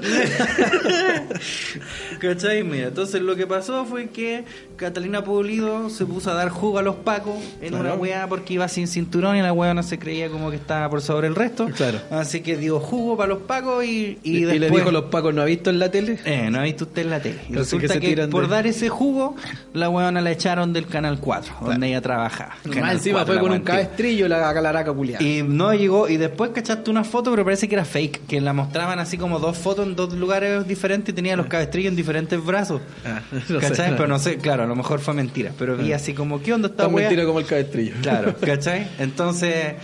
¿Cachai? Mira, entonces lo que pasó fue que Catalina Pulido se puso a dar jugo a los pacos en una weá porque iba sin cinturón y la weá no se creía como que estaba por sobre el resto. Claro. Así que dio jugo para los pacos y, y, Y, después... le dijo a los pacos, ¿no ha visto en la tele? Eh, no ha visto usted en la tele. Y que resulta que, tiran por de- dar ese jugo, la weona la echaron del Canal 4, donde ella trabajaba. Más Canal encima 4, fue la con un cabestrillo la calaraca culiada. Y no llegó, y después cachaste una foto, pero parece que era fake, que la mostraban así como dos fotos en dos lugares diferentes y tenía los cabestrillos en diferentes brazos. Ah, *laughs* no sé, ¿Cachai? no. Pero no sé, claro, a lo mejor fue mentira, pero vi así como, ¿qué onda esta Tan mentira como el cabestrillo. Claro, *laughs* ¿cachai? Entonces,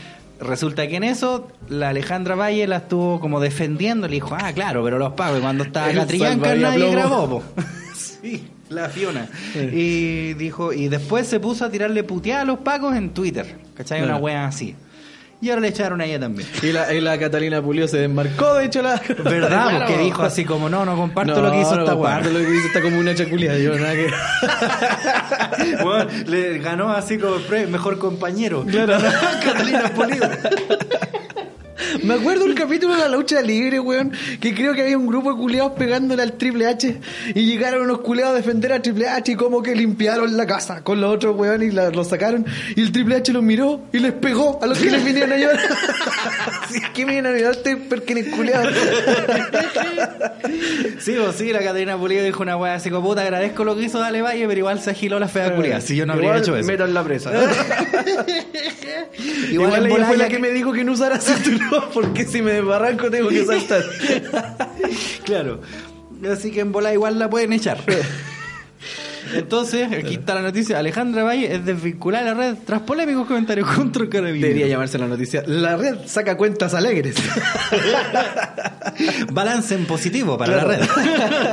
resulta que en eso, la Alejandra Valle la estuvo como defendiendo, le dijo, ah, claro, pero los pagos, cuando estaba Catrillanca nadie grabó. *laughs* Sí, la Fiona. Y dijo, y después se puso a tirarle puteada a los pacos en Twitter, ¿cachai? Una wea así. Y ahora le echaron a ella también. Y la, y la Catalina Pulido se desmarcó, de hecho, la. ¿Verdad? Claro. *laughs* Porque dijo así como, no, no comparto No, lo que hizo no esta comparto lo que hizo esta como una chaculia. Yo nada que. *laughs* Bueno, le ganó así como pre- mejor compañero. Claro. *laughs* Catalina Pulido. Me acuerdo un capítulo de la lucha libre, weón, que creo que había un grupo de culeados pegándole al Triple H y llegaron unos culeados a defender a Triple H y como que limpiaron la casa con los otros weón y la- los sacaron y el Triple H los miró y les pegó a los que les vinieron a ayudar. *laughs* Si es que me vienen a ayudarte porque eres culeado. Sí, pues sí, la Catalina Pulido dijo una weá así como puta, agradezco lo que hizo Dale Valle, pero igual se agiló la fea culiada. Si yo no habría Igual hecho eso. meto en la presa. *laughs* Igual, ella fue la ya que me dijo que no usara cinturón *laughs* porque si me desbarranco tengo que saltar. *laughs* Claro. Así que en bola igual la pueden echar. *laughs* Entonces, aquí está la noticia. Alejandra Valle es desvinculada de la red tras polémicos comentarios contra el carabinero. Debería llamarse la noticia. La red saca cuentas alegres. *laughs* Balance en positivo para Claro. la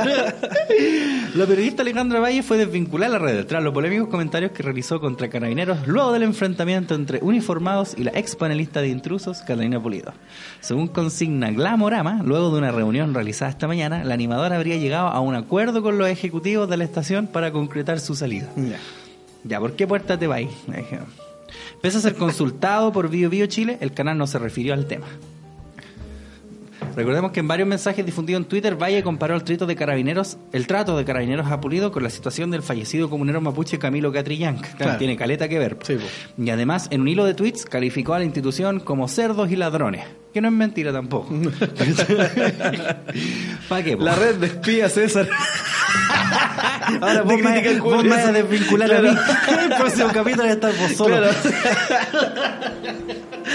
red. *laughs* la periodista Alejandra Valle fue desvinculada de la red tras los polémicos comentarios que realizó contra carabineros luego del enfrentamiento entre uniformados y la ex panelista de intrusos, Catalina Pulido. Según consigna Glamorama, luego de una reunión realizada esta mañana, la animadora habría llegado a un acuerdo con los ejecutivos de la estación para concretar su salida. Ya, ¿por qué puerta te? Me dijeron. Pese a ser consultado por Bio Bio Chile, el canal no se refirió al tema. Recordemos que en varios mensajes difundidos en Twitter, Valle comparó el trato de carabineros, el trato de carabineros a Pulido con la situación del fallecido comunero mapuche Camilo Catrillanc. Claro. Tiene caleta que ver. Sí, y además, en un hilo de tweets, calificó a la institución como cerdos y ladrones. Que no es mentira tampoco. *laughs* ¿Para qué? po? La red despide a César. *laughs* Ahora vos, De me, vos vas a desvincular a mí. *laughs* El próximo capítulo voy a estar vos solo. Claro.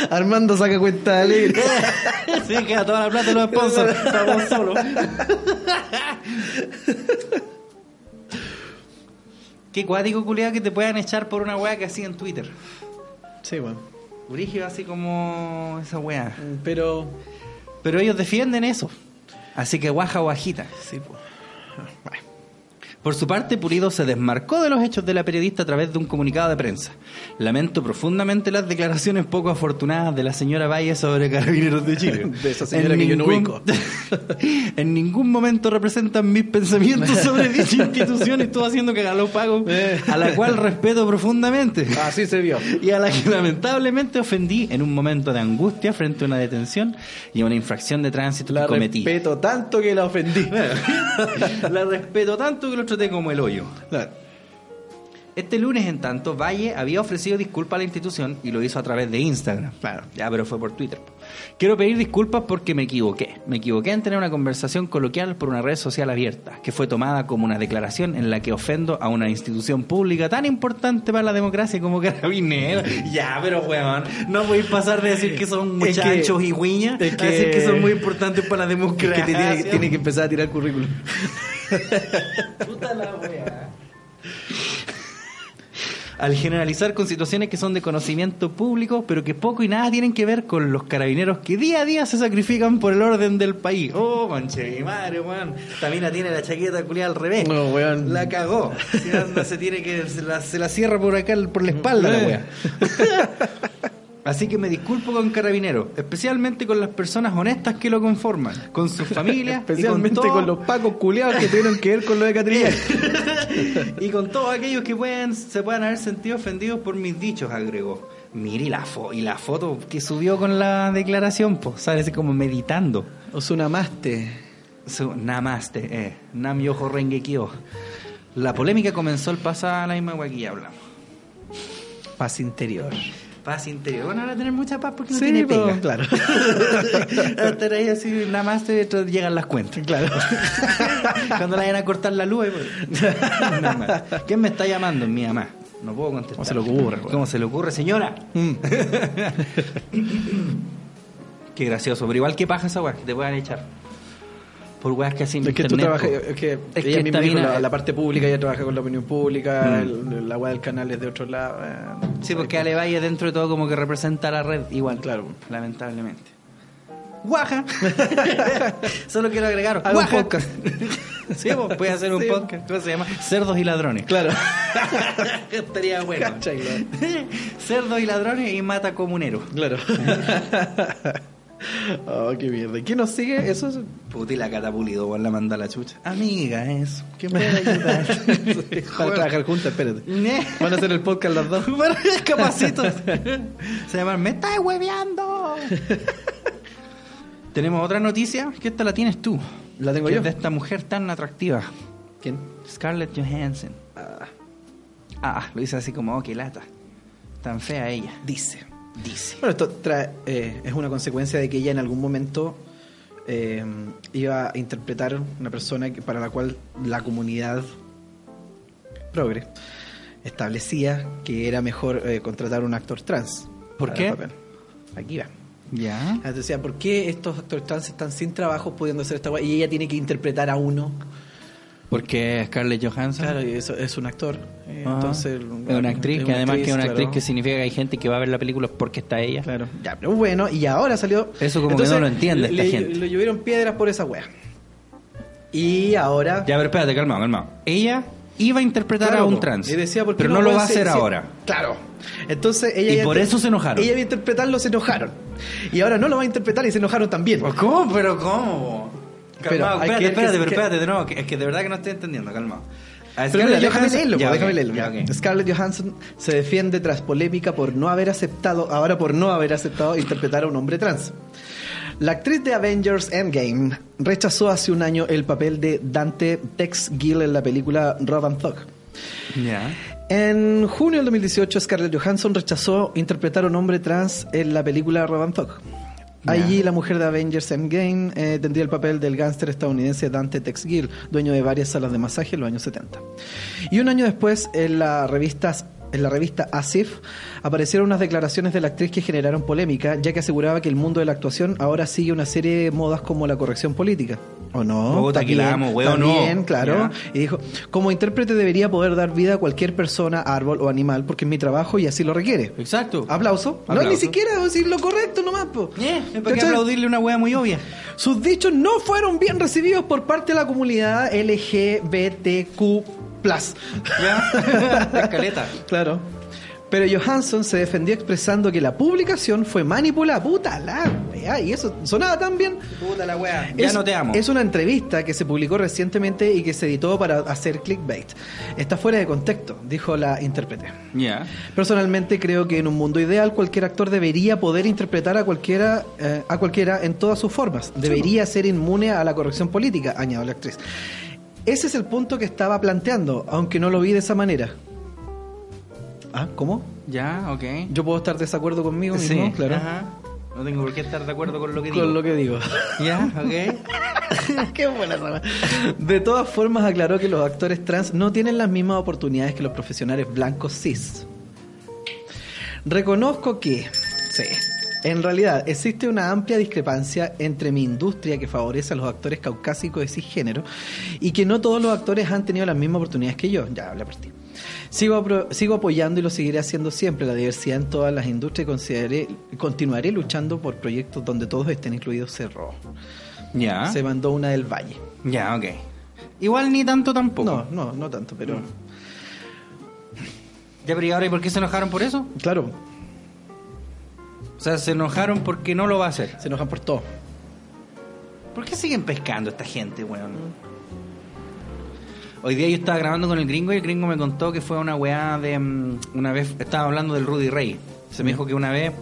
Armando saca cuenta alegre. *laughs* Sí, queda toda la plata de los sponsors. *laughs* Estamos solos. Qué cuático, culiado, que te puedan echar por una weá que hacía en Twitter. Sí, bueno. Brigio así como esa weá. Pero. Pero ellos defienden eso. Así que guaja guajita. Sí, pues. Bueno. Por su parte, Purido se desmarcó de los hechos de la periodista a través de un comunicado de prensa. Lamento profundamente las declaraciones poco afortunadas de la señora Valle sobre Carabineros de Chile. *laughs* De esa señora que yo no ubico. *laughs* en ningún momento representan mis pensamientos *laughs* sobre dicha institución y estuvo haciendo que los pagos, a la cual respeto profundamente. Así se vio. Y a la que lamentablemente ofendí en un momento de angustia frente a una detención y a una infracción de tránsito La que cometí. respeto tanto que la ofendí. la respeto tanto que lo traté como el hoyo. Este lunes, en tanto, Valle había ofrecido disculpas a la institución y lo hizo a través de Instagram. Claro. Ya, pero fue por Twitter. Quiero pedir disculpas porque me equivoqué. Me equivoqué en tener una conversación coloquial por una red social abierta, que fue tomada como una declaración en la que ofendo a una institución pública tan importante para la democracia como Carabineros. *laughs* Ya, pero weón, no podéis pasar de decir que son Es que- muchachos y guiñas es a decir que- que son muy importantes para la Es democracia. que te tiene, tiene que empezar a tirar currículum. *laughs* Puta la wea. Al generalizar con situaciones que son de conocimiento público, pero que poco y nada tienen que ver con los carabineros que día a día se sacrifican por el orden del país. Oh, manche mi madre, weón. También tiene la chaqueta culiada al revés. No, weón. La cagó. Anda, se tiene que. Se la, se la cierra por acá, por la espalda la wea. *laughs* Así que me disculpo con Carabineros, especialmente con las personas honestas que lo conforman, con sus *laughs* familias, y Especialmente con, todo- con los pacos culiados que tuvieron que ver con lo de Catrillán. *laughs* y con todos aquellos que pueden, se puedan haber sentido ofendidos por mis dichos, agregó. Mire y la, fo- y la foto que subió con la declaración, pues, sale así como meditando. Osuna Maste. Su, namaste, eh, Nam Yoho Renge Kyo. La polémica comenzó el pasado, la misma que hablamos. Paz interior. Paz interior. Bueno, ahora tener mucha paz porque no Sí, tiene pues, pega. claro. *laughs* Estar ahí así, namaste, y después llegan las cuentas. Claro. *laughs* Cuando la vayan a cortar la luz. pues. *laughs* Nada más. ¿Quién me está llamando? Mi mamá. No puedo contestar. ¿Cómo se le ocurre, güey? ¿Cómo se le ocurre, señora? Mm. Qué gracioso. Pero igual que paja esa weá, que te puedan echar. Por weas que hacen Es que tú internet, trabajas, po. es que Es ella que misma dijo la, parte pública, ella trabaja con la opinión pública, Mm. el- la weá del canal es de otro lado. eh, Sí, porque Ale Valle dentro de todo como que representa a la red igual. Claro. Lamentablemente. Guaja. *laughs* Solo quiero agregar. Un podcast. *laughs* sí, pues puede hacer un Sí. podcast. ¿Cómo se llama? Cerdos y ladrones. Claro. *laughs* Estaría bueno. Cerdos y ladrones y mata comunero. Claro. Oh, qué mierda. ¿Quién nos sigue? Eso es. Puta y la catapulido, weón, la manda a la chucha. Amiga, eso. ¿Qué puede ayudar? Para trabajar juntas, espérate. Van a hacer el podcast las dos. *laughs* Bueno, capacito. Se llama Me estás hueveando. Tenemos otra noticia, que esta la tienes tú. La tengo Que yo. es de esta mujer tan atractiva. ¿Quién? Scarlett Johansson. Ah, lo dice así como, oh, qué lata. Tan fea ella. Dice. Dice. Bueno, esto trae, eh, es una consecuencia de que ella en algún momento eh, iba a interpretar una persona que, para la cual la comunidad progre establecía que era mejor eh, contratar un actor trans. ¿Por qué? Aquí va. Ya. Entonces decía, ¿por qué estos actores trans están sin trabajo pudiendo hacer esta guay? Y ella tiene que interpretar a uno. Porque Scarlett Johansson. Claro, y eso es un actor. eh, Ah, entonces, es una actriz, que además que es una claro. actriz que significa que hay gente que va a ver la película porque está ella. Claro, ya, pero bueno, y ahora salió. Eso como que no lo entiende esta le, gente. Le llovieron piedras por esa wea. Y ahora. Ya, pero espérate, calmado, calmado. Ella iba a interpretar Claro, a un trans. y decía, ¿por qué pero no, lo va a hacer ahora. Claro. Entonces ella. Y por eso se enojaron. Ella iba a interpretarlo, se enojaron. Y ahora no lo va a interpretar y se enojaron también. ¿Cómo? ¿Pero cómo? Pero Calmado, espérate, espérate, pero espérate de nuevo. que- Es que de verdad que no estoy entendiendo, calmado. Scarlett Johansson- leerlo, Ya, déjame leerlo. ya. Scarlett Johansson se defiende tras polémica por no haber aceptado, ahora por no haber aceptado interpretar a un hombre trans. La actriz de Avengers Endgame rechazó hace un año el papel de Dante Tex Gill en la película Robin Thug. Ya. En junio del 2018, Scarlett Johansson rechazó interpretar a un hombre trans en la película Robin Thug. Allí la mujer de Avengers Endgame eh, tendría el papel del gángster estadounidense Dante Tex Gill, dueño de varias salas de masaje en los años 70. Y un año después, en la revista en la revista Asif aparecieron unas declaraciones de la actriz que generaron polémica, ya que aseguraba que el mundo de la actuación ahora sigue una serie de modas como la corrección política. ¿O no? Puta, que la amo, weón, También, no. claro. Ya. Y dijo, como intérprete debería poder dar vida a cualquier persona, árbol o animal, porque es mi trabajo y así lo requiere. Exacto. Aplauso. No, Aplauso. ni siquiera decir lo correcto nomás, po. Eh, ¿Para qué ¿Cachai? aplaudirle una wea muy obvia? Sus dichos no fueron bien recibidos por parte de la comunidad LGBTQ+. Ya. *laughs* Escaleta. Claro. Pero Johansson se defendió expresando que la publicación fue manipulada. Puta la weá, y eso sonaba tan bien. Puta la wea. Ya es, no te amo. Es una entrevista que se publicó recientemente y que se editó para hacer clickbait. Está fuera de contexto, dijo la intérprete. Ya. Personalmente creo que en un mundo ideal cualquier actor debería poder interpretar a cualquiera, eh, a cualquiera en todas sus formas. Debería ser inmune a la corrección política, añadió la actriz. Ese es el punto que estaba planteando, aunque no lo vi de esa manera. Ah, ¿cómo? Ya, ok. Yo puedo estar de desacuerdo conmigo Sí, mismo, claro. Ajá. No tengo por qué estar de acuerdo con lo que digo. Con lo que digo. Ya, ok. *laughs* Qué buena esa. De todas formas, aclaró que los actores trans no tienen las mismas oportunidades que los profesionales blancos cis. Reconozco que, sí, en realidad existe una amplia discrepancia entre mi industria que favorece a los actores caucásicos de cisgénero y que no todos los actores han tenido las mismas oportunidades que yo. Ya hablé por ti. Sigo, sigo apoyando y lo seguiré haciendo siempre la diversidad en todas las industrias y consideraré- continuaré luchando por proyectos donde todos estén incluidos cerró. Ya. Se mandó una del Valle. Ya, ok. Igual ni tanto tampoco. No, no, no tanto, pero Ya, pero ¿y ahora y por qué se enojaron por eso? claro, O sea, se enojaron porque no lo va a hacer. se enojan por todo. ¿Por qué siguen pescando esta gente, weón? Hoy día yo estaba grabando con el gringo y el gringo me contó que fue una weá de... mm, Una vez estaba hablando del Rudy Ray. Se me dijo que una vez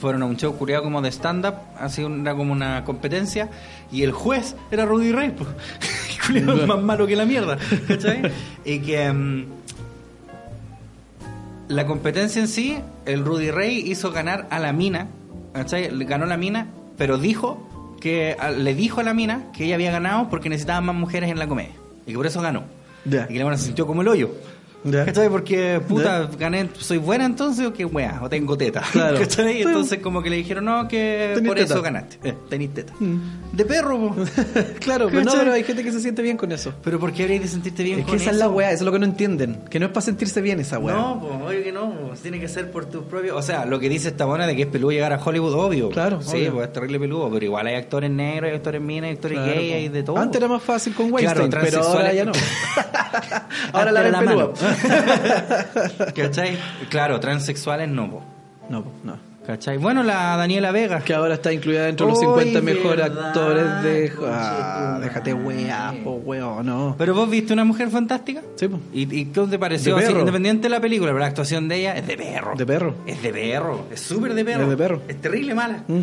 fueron a un show curiado como de stand-up, así era como una competencia, y el juez era Rudy Ray, pues. *laughs* Es más malo que la mierda, ¿cachai? y que... mm, la competencia en sí, el Rudy Ray hizo ganar a la mina, ¿cachai? Ganó la mina, pero dijo que le dijo a la mina que ella había ganado porque necesitaba más mujeres en la comedia y que por eso ganó. Y que la buena se sintió como el hoyo. ¿Cachai? Porque, puta, gané, soy buena entonces o qué wea, o tengo teta. Claro. *laughs* Entonces como que le dijeron, no, que Tenís por teta. eso ganaste. Eh, tenís teta. Mm. De perro, *laughs* claro, pero no, hay gente que se siente bien con eso. Pero ¿por qué habrías de sentirte bien Es con que esa eso? es la weá, eso es lo que no entienden. Que no es para sentirse bien esa weá. No, pues, obvio que no, tiene que ser por tus propios. O sea, lo que dice esta buena de que es peludo llegar a Hollywood, obvio. Claro, Sí, obvio. pues es terrible peludo, pero igual hay actores negros, hay actores minas, hay actores Claro, gay, po. hay de todo. Antes era más fácil con Claro, Weinstein, pero ahora ya no. *laughs* ahora la peluda. mano. *laughs* ¿Cachai? Claro, transexuales no, po. No, po, no. ¿Cachai? Bueno, la Daniela Vega. Que ahora está incluida dentro de los Uy, 50 mejores actores de. Ah, déjate weá, po weón, no. Pero vos viste una mujer fantástica. Sí, po. ¿Y, y qué te pareció? De Así, independiente de la película, pero la actuación de ella es de perro. De perro. Es de perro. Es súper de perro. Es de perro. Es terrible mala. Mm.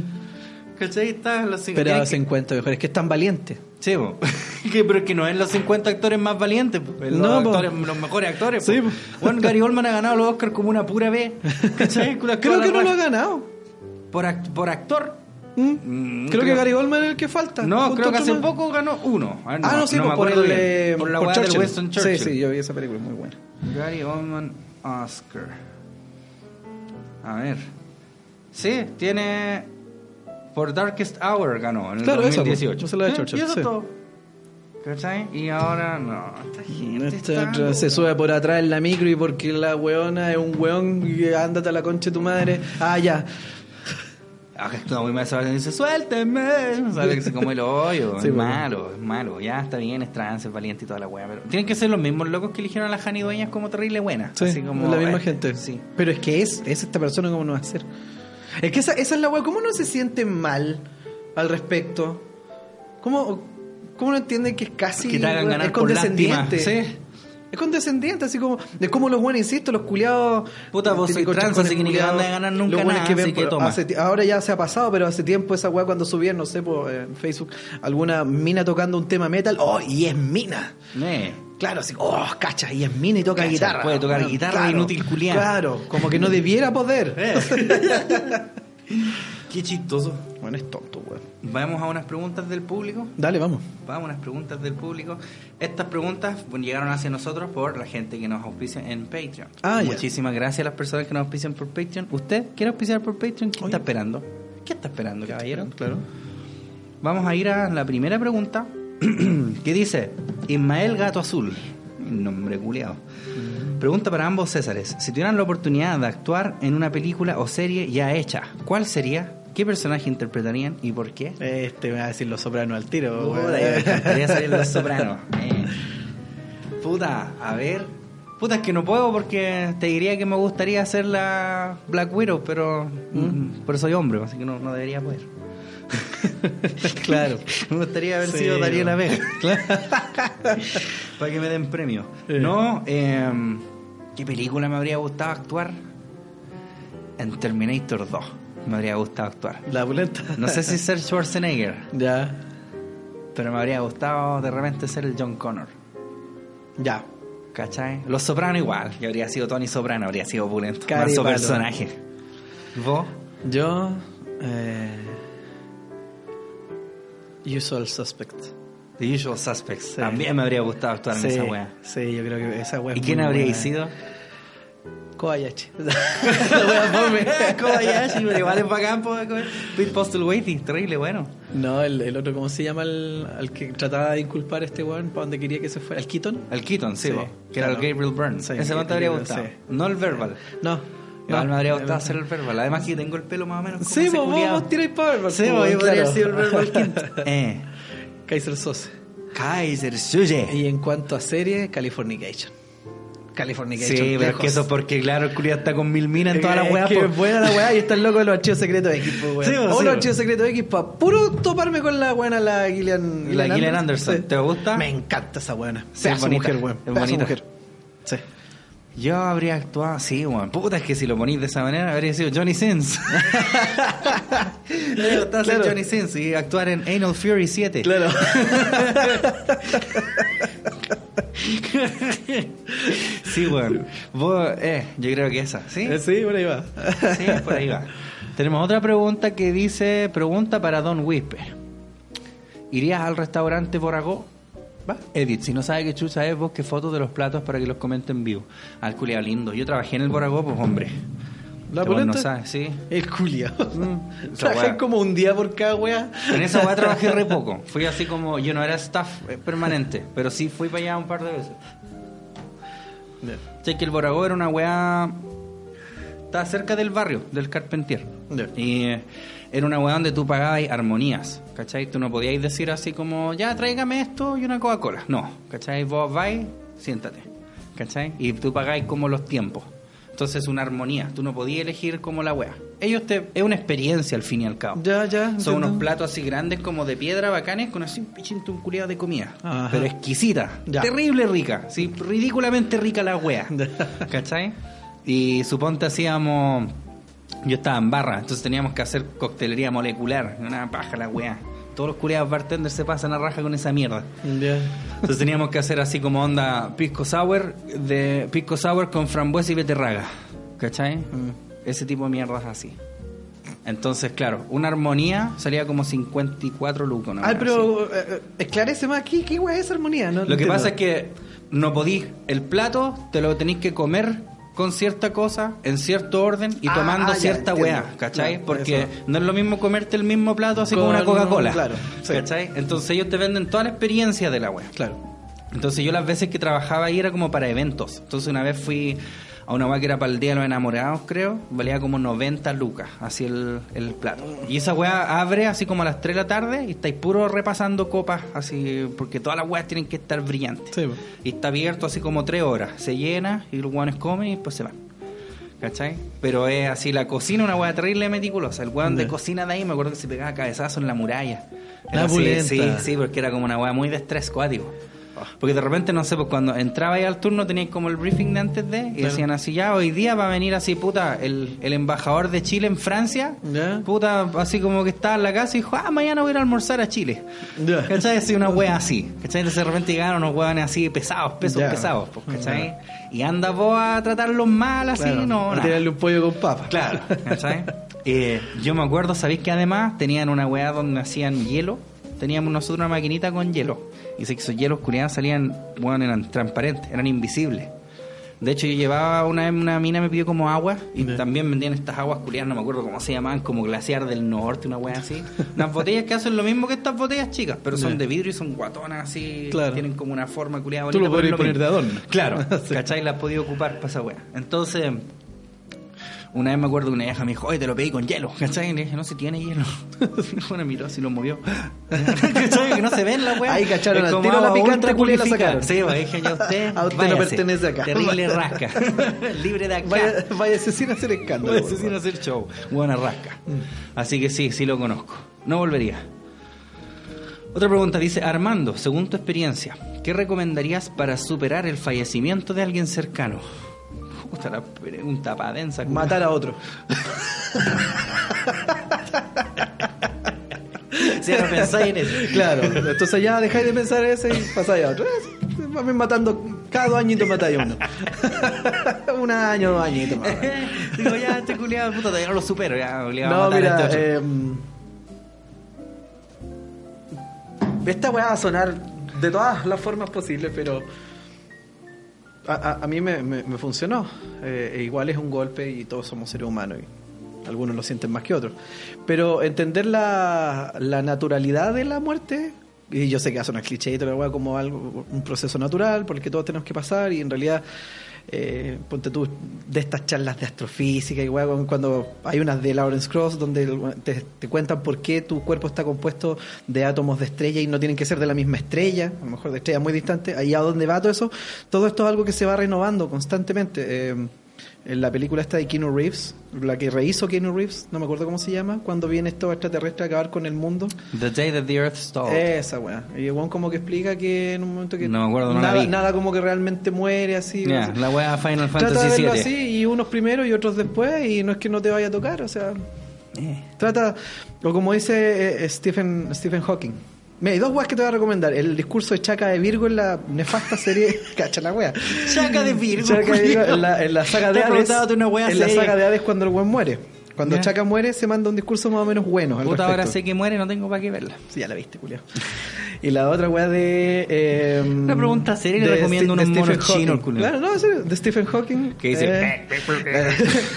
¿Cachai? Está en los cin- Pero tienen a que- 50 mejores, que es tan valiente. Sí, *laughs* que, pero es que no es los 50 actores más valientes, po. Es No, los, actores, los mejores actores. Sí. Bueno, Gary Oldman ha ganado los Oscars como una pura B. *laughs* Creo que no lo ha ganado. Por, act- por actor. Mm. Mm, creo, que Gary Oldman es el que falta. No, creo que hace más. poco ganó uno. Ah, no, sí, me pues, por el. eh, por la por weá del Churchill. Winston Churchill. Sí, sí, yo vi esa película, muy buena. Gary Oldman Oscar. A ver. Sí, tiene. Por Darkest Hour ganó en el Claro, esa, 2018. pues, esa es la Churchill, Y eso sí. es todo. ¿Cachai? Y ahora no. Esta gente Esta está se sube por atrás en la micro y porque la weona es un weón y ándate a la concha de tu madre. Ah, ya. Ah, que está muy mal esa dice, suélteme. Sabe que se come el hoyo. Sí, es bueno. malo, es malo. Ya está bien, es trans, es valiente y toda la weá. Pero tienen que ser los mismos locos que eligieron a la Jani Dueñas como terrible buena. Sí, Así como, es la misma eh, gente. Sí. Pero es que es, es esta persona, ¿cómo no va a ser? Es que esa, esa es la weá. ¿Cómo no se siente mal al respecto? ¿Cómo, cómo no entienden que es casi. Que te hagan weón, ganar es por lástima. condescendiente? Sí. Es condescendiente, así como. Es como los buenos, insisto, los culiados. Puta, vos sois típicos trans, así que ni anda a ganar nunca nada, que ven así que toma. hace ahora ya se ha pasado, pero hace tiempo esa weá cuando subían, no sé, por, en Facebook, alguna mina tocando un tema metal. ¡Oh! Y es mina. Eh. Claro, así, oh, cacha, y es mina y toca Cacha, guitarra. puede tocar Bueno, guitarra, inútil culiao. Claro, como que no debiera poder. *laughs* *laughs* Qué chistoso. Bueno, es tonto, weón. Vamos a unas preguntas del público. Dale, vamos. Vamos a unas preguntas del público. Estas preguntas bueno, llegaron hacia nosotros por la gente que nos auspicia en Patreon. Ah, ya. Muchísimas gracias a las personas que nos auspician por Patreon. ¿Usted quiere auspiciar por Patreon? ¿Qué Oye. está esperando? ¿Qué está esperando, caballero? Claro. Vamos a ir a la primera pregunta *clears throat* que dice Ismael Gato Azul. Nombre culiado. Pregunta para ambos Césares. Si tuvieran la oportunidad de actuar en una película o serie ya hecha, ¿cuál sería? ¿Qué personaje interpretarían y por qué? Este me va a decir los sopranos al tiro, Puta, me encantaría salir Los Sopranos. *laughs* Eh. Puta, a ver. Puta, es que no puedo porque te diría que me gustaría hacer la Black Widow, pero mm, por eso soy hombre, así que no, no debería poder. *laughs* claro, *laughs* me gustaría haber Sí, sido Dariela bueno. Vega. Para que me den premio. No, eh, ¿qué película me habría gustado actuar? En Terminator 2 me habría gustado actuar. La pulenta. No sé si ser Schwarzenegger, Ya. pero me habría gustado de repente ser el John Connor. Ya. ¿Cachai? Los Soprano igual. Yo habría sido Tony Soprano, habría sido y Manso personaje. ¿Vos? Yo. Eh, usual suspect. The Usual Suspects. Sí. También me habría gustado actuar en sí, esa wea. Sí, yo creo que esa wea ¿Y es quién habría buena. sido? Kobayashi. *laughs* *laughs* Kobayashi, pero igual es bacán, po, Pete Postlewaite, terrible, bueno. No, el, el otro, ¿cómo se llama? El, al que trataba de inculpar a este weón para donde quería que se fuera. ¿El Keaton? El Keaton, sí, Sí, que era el claro. Gabriel Byrne. Sí, Ese man te habría gustado. sí. No el verbal. No. Igual no. me habría gustado hacer el verbal. Además que tengo el pelo más o menos como Sí, vos, culiao. vos tiráis power. Sí, vos, yo podría haber sido el verbal *laughs* quinto. eh. Kaiser Sose. Kaiser Suye. Y en cuanto a serie, Californication. Californication. Sí, pero es que eso porque, claro, el está con mil minas en toda la Es weá. que po. es buena la weá y está el loco de los archivos secretos X, weón. Sí, o sí, los archivos secretos X para puro toparme con la buena, la Gillian, La Gillian Anderson. ¿Te gusta? Me encanta esa buena. Sí, es bonita, mujer, weón. es bonita. mujer. Sí. Yo habría actuado, sí, weón. Puta, es que si lo ponís de esa manera, habría sido Johnny Sins. *laughs* Ser Claro. Johnny Sins y actuar en Anal Fury 7. Claro. *laughs* *laughs* Sí, weón. Vos, eh, yo creo que esa, ¿sí? Eh, sí, por ahí va. Sí, por ahí va. Tenemos otra pregunta que dice, pregunta para Don Wispe. ¿Irías al restaurante Boragó? Va. Edith, si no sabe qué chucha es, busque fotos de los platos para que los comente en vivo. Al culiao lindo. Yo trabajé en el Boragó, pues hombre. ¿La Este weón polenta? no sabe, sí. El culiao. esa *laughs* Trabajé weá. como un día por cada weá. En esa weá trabajé re *laughs* poco. Fui así como, yo no era staff eh, permanente, pero sí fui para allá un par de veces. Sé que el Boragó era una weá. Estaba cerca del barrio, del Carpentier. Y eh, era una weá donde tú pagabas armonías, ¿cachai? Tú no podíais decir así como, ya tráigame esto y una Coca-Cola. No, ¿cachai? Vos vais, siéntate, ¿cachai? Y tú pagáis como los tiempos. Entonces es una armonía, tú no podías elegir como la weá. Ellos te. Es una experiencia al fin y al cabo. Ya, ya. Son entiendo. unos platos así grandes como de piedra bacanes con así un pichito un culiado de comida. Ajá. Pero exquisita. Ya. Terrible rica. Sí, ridículamente rica la wea. *laughs* ¿Cachai? Y suponte hacíamos. Yo estaba en barra, entonces teníamos que hacer coctelería molecular. Una paja la wea. Todos los culiados bartenders se pasan a raja con esa mierda. Entonces teníamos que hacer así como onda pisco sour, de pisco sour con frambuesa y beterraga. ¿Cachai? Ese tipo de mierdas así. Entonces, claro, una armonía salía como 54 lucos. ¿no? Ay, pero eh, eh, esclarece más. ¿Qué, qué weá es esa armonía? No, Lo que pasa es que no podís, el plato te lo tenéis que comer con cierta cosa, en cierto orden y Ah, tomando ya, cierta entiendo. weá, ¿cachai? Claro, Porque eso. no es lo mismo comerte el mismo plato así como una Coca-Cola, claro, sí. ¿cachai? Entonces ellos te venden toda la experiencia de la weá. Claro. Entonces yo las veces que trabajaba ahí era como para eventos. Entonces una vez fui a una weá que era para el Día de los Enamorados, creo. Valía como 90 lucas, así el, el plato. Y esa weá abre así como a las 3 de la tarde y estáis puro repasando copas, así, porque todas las weas tienen que estar brillantes. Sí. Y está abierto así como 3 horas. Se llena y los weones comen y después se van. ¿Cachai? Pero es así, la cocina una weá terrible meticulosa. El weón de cocina de ahí me acuerdo que se pegaba cabezazo en la muralla. La Era así, pulenta. Sí, sí, porque era como una weá muy de estrés cuático. Porque de repente, no sé, pues cuando entraba ahí al turno teníais como el briefing de antes de, y Claro. decían así, ya hoy día va a venir así, puta, el, el embajador de Chile en Francia, Ya. puta, así como que estaba en la casa y dijo, ah, mañana voy a ir a almorzar a Chile. Ya. ¿Cachai? Así una wea así. ¿Cachai? Entonces de repente llegaron unos weones así pesados, pesos pesados, pues, ¿cachai? Y andas vos a tratarlos mal así, Claro. no, a tirarle un pollo con papa. Claro, ¿cachai? Eh, yo me acuerdo, ¿sabéis que además tenían una weá donde hacían hielo? Teníamos nosotros una maquinita con hielo. Y sé que esos hielos culiados salían, bueno, eran transparentes, eran invisibles. De hecho, yo llevaba una, una mina, me pidió como agua y también vendían estas aguas culiadas, no me acuerdo cómo se llamaban, como glaciar del norte, una weá así. Unas botellas que hacen lo mismo que estas botellas chicas, pero son de vidrio y son guatonas así, Claro. tienen como una forma culiada Tú lo podrías poner de adorno. Claro, *laughs* Sí. ¿cachai? La has podido ocupar para esa weá. Entonces, una vez me acuerdo que una vieja me dijo, oye, te lo pedí con hielo, ¿cachai? Y le dije, no, si tiene hielo. *laughs* Bueno, miró, así lo movió. *laughs* ¿Cachai? Que no se ven la weá. Ahí cacharon al tiro la picante culia la sacaron. Sí, pues dije yo, usted, *laughs* A usted no váyase. pertenece acá. Terrible rasca. Libre de acá. Vaya, váyase sin hacer escándalo. Vaya, por sin hacer show. Buena rasca. Así que sí, sí lo conozco. No volvería. Otra pregunta dice, Armando, según tu experiencia, ¿qué recomendarías para superar el fallecimiento de alguien cercano? Puta la pregunta pa' densa. culiao. Matar a otro. *laughs* Si no pensáis en eso. Claro, entonces ya dejáis de pensar ese y pasáis a otro. Eh, Vamos matando, cada dos añitos matáis a uno. *laughs* Un año, dos añitos más. *laughs* Digo, ya, este culiado, puta, todavía no lo supero. Ya, No, mira, este eh, esta weá va a sonar de todas las formas posibles, pero a, a- mí me, me- funcionó. Eh, e igual es un golpe y todos somos seres humanos y algunos lo sienten más que otros. Pero entender la, la naturalidad de la muerte, y yo sé que va a sonar cliché y como algo, un proceso natural por el que todos tenemos que pasar y en realidad eh, ponte tú de estas charlas de astrofísica y weá, cuando hay unas de Lawrence Cross donde te cuentan por qué tu cuerpo está compuesto de átomos de estrella y no tienen que ser de la misma estrella, a lo mejor de estrellas muy distantes, ahí a dónde va todo eso, todo esto es algo que se va renovando constantemente. Eh, en la película esta de Keanu Reeves, la que rehizo Keanu Reeves, no me acuerdo cómo se llama, cuando viene estos extraterrestres a acabar con el mundo. The Day That the Earth Stalled. Esa weá. Y weón como que explica que en un momento que No me acuerdo, no la nada, vi. nada como que realmente muere así. Así. la wea Final Trata de Fantasy verlo así y unos primero y otros después y no es que no te vaya a tocar, o sea, Eh. trata, o como dice eh, Stephen, Stephen Hawking. Mira, hay dos weas que te voy a recomendar. El discurso de Chaca de Virgo en la nefasta serie. *laughs* Cacha la wea. Chaca de Virgo, Chaca de Virgo en la, en la saga de Hades. una wea en la saga de Hades cuando el buen muere. Cuando Ya. Chaca muere, se manda un discurso más o menos bueno. Al Puta, ahora respecto. sé que muere, no tengo para qué verla. Sí, ya la viste, Julio. Y la otra weá de. Eh, Una pregunta seria le recomiendo unos monos chinos. Claro, no, serio, de Stephen Hawking. Que dice, eh, eh,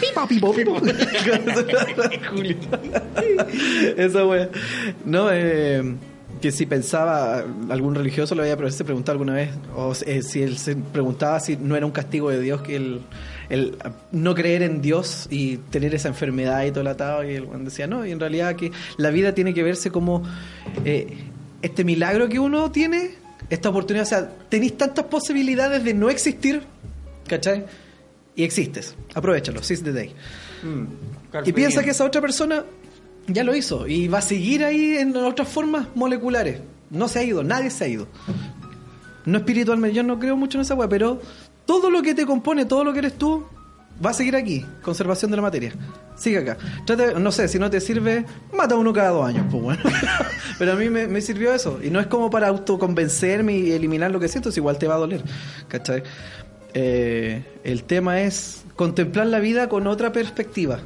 *laughs* pipo, pipo. *laughs* Julio. Esa weá. No, eh. Que si pensaba, algún religioso le había se preguntado alguna vez, o eh, si él se preguntaba si no era un castigo de Dios que el, el no creer en Dios y tener esa enfermedad y todo el atado, y weón decía, no, y en realidad que la vida tiene que verse como eh, este milagro que uno tiene, esta oportunidad, o sea, tenéis tantas posibilidades de no existir, ¿cachai? Y existes, aprovechalo, seize the day. Y piensa que esa otra persona ya lo hizo y va a seguir ahí en otras formas moleculares. No se ha ido, nadie se ha ido. No espiritualmente, yo no creo mucho en esa weá, pero todo lo que te compone, todo lo que eres tú, va a seguir aquí. Conservación de la materia. Sigue acá. Trata, no sé, si no te sirve, mata uno cada dos años, pues bueno. *laughs* pero a mí me, me sirvió eso. Y no es como para autoconvencerme y eliminar lo que siento, es igual te va a doler. ¿Cachai? Eh, el tema es contemplar la vida con otra perspectiva.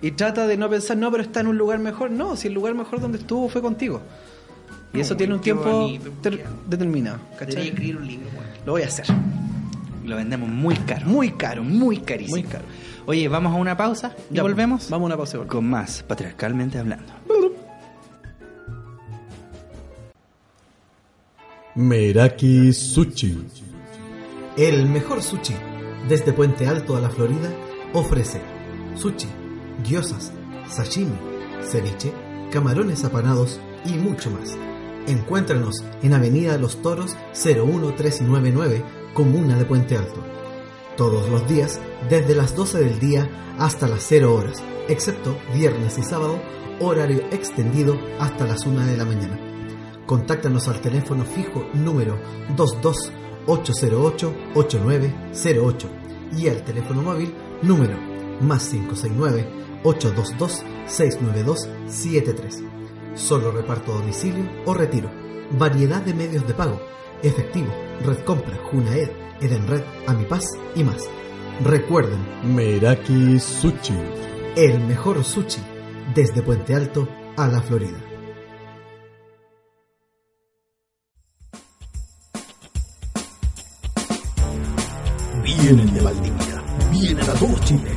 Y trata de no pensar, no, pero está en un lugar mejor. No, si el lugar mejor donde estuvo fue contigo. Y eso Uy, tiene un qué tiempo bonito, determinado. ¿cachai? escribir un libro, weón. Lo voy a hacer. Lo vendemos muy caro. Muy caro. Muy carísimo. Muy caro. Oye, vamos a una pausa y Ya, volvemos Vamos a una pausa. y volvemos. con más patriarcalmente hablando. Meraki Sushi. El mejor sushi, desde Puente Alto a la Florida, ofrece sushi, gyozas, sashimi, ceviche, camarones apanados y mucho más. Encuéntranos en Avenida Los Toros 01399, Comuna de Puente Alto. Todos los días, desde las 12 del día hasta las 0 horas, excepto viernes y sábado, horario extendido hasta las 1 de la mañana. Contáctanos al teléfono fijo número 22808-8908 y al teléfono móvil número más 569-822-692-73. Solo reparto a domicilio o retiro. Variedad de medios de pago. Efectivo, Red Compra, Junaed, Edenred, Amipaz y más. Recuerden, Meraki Sushi. el mejor sushi desde Puente Alto a la Florida. Vienen de Valdivia. Vienen a todo Chile.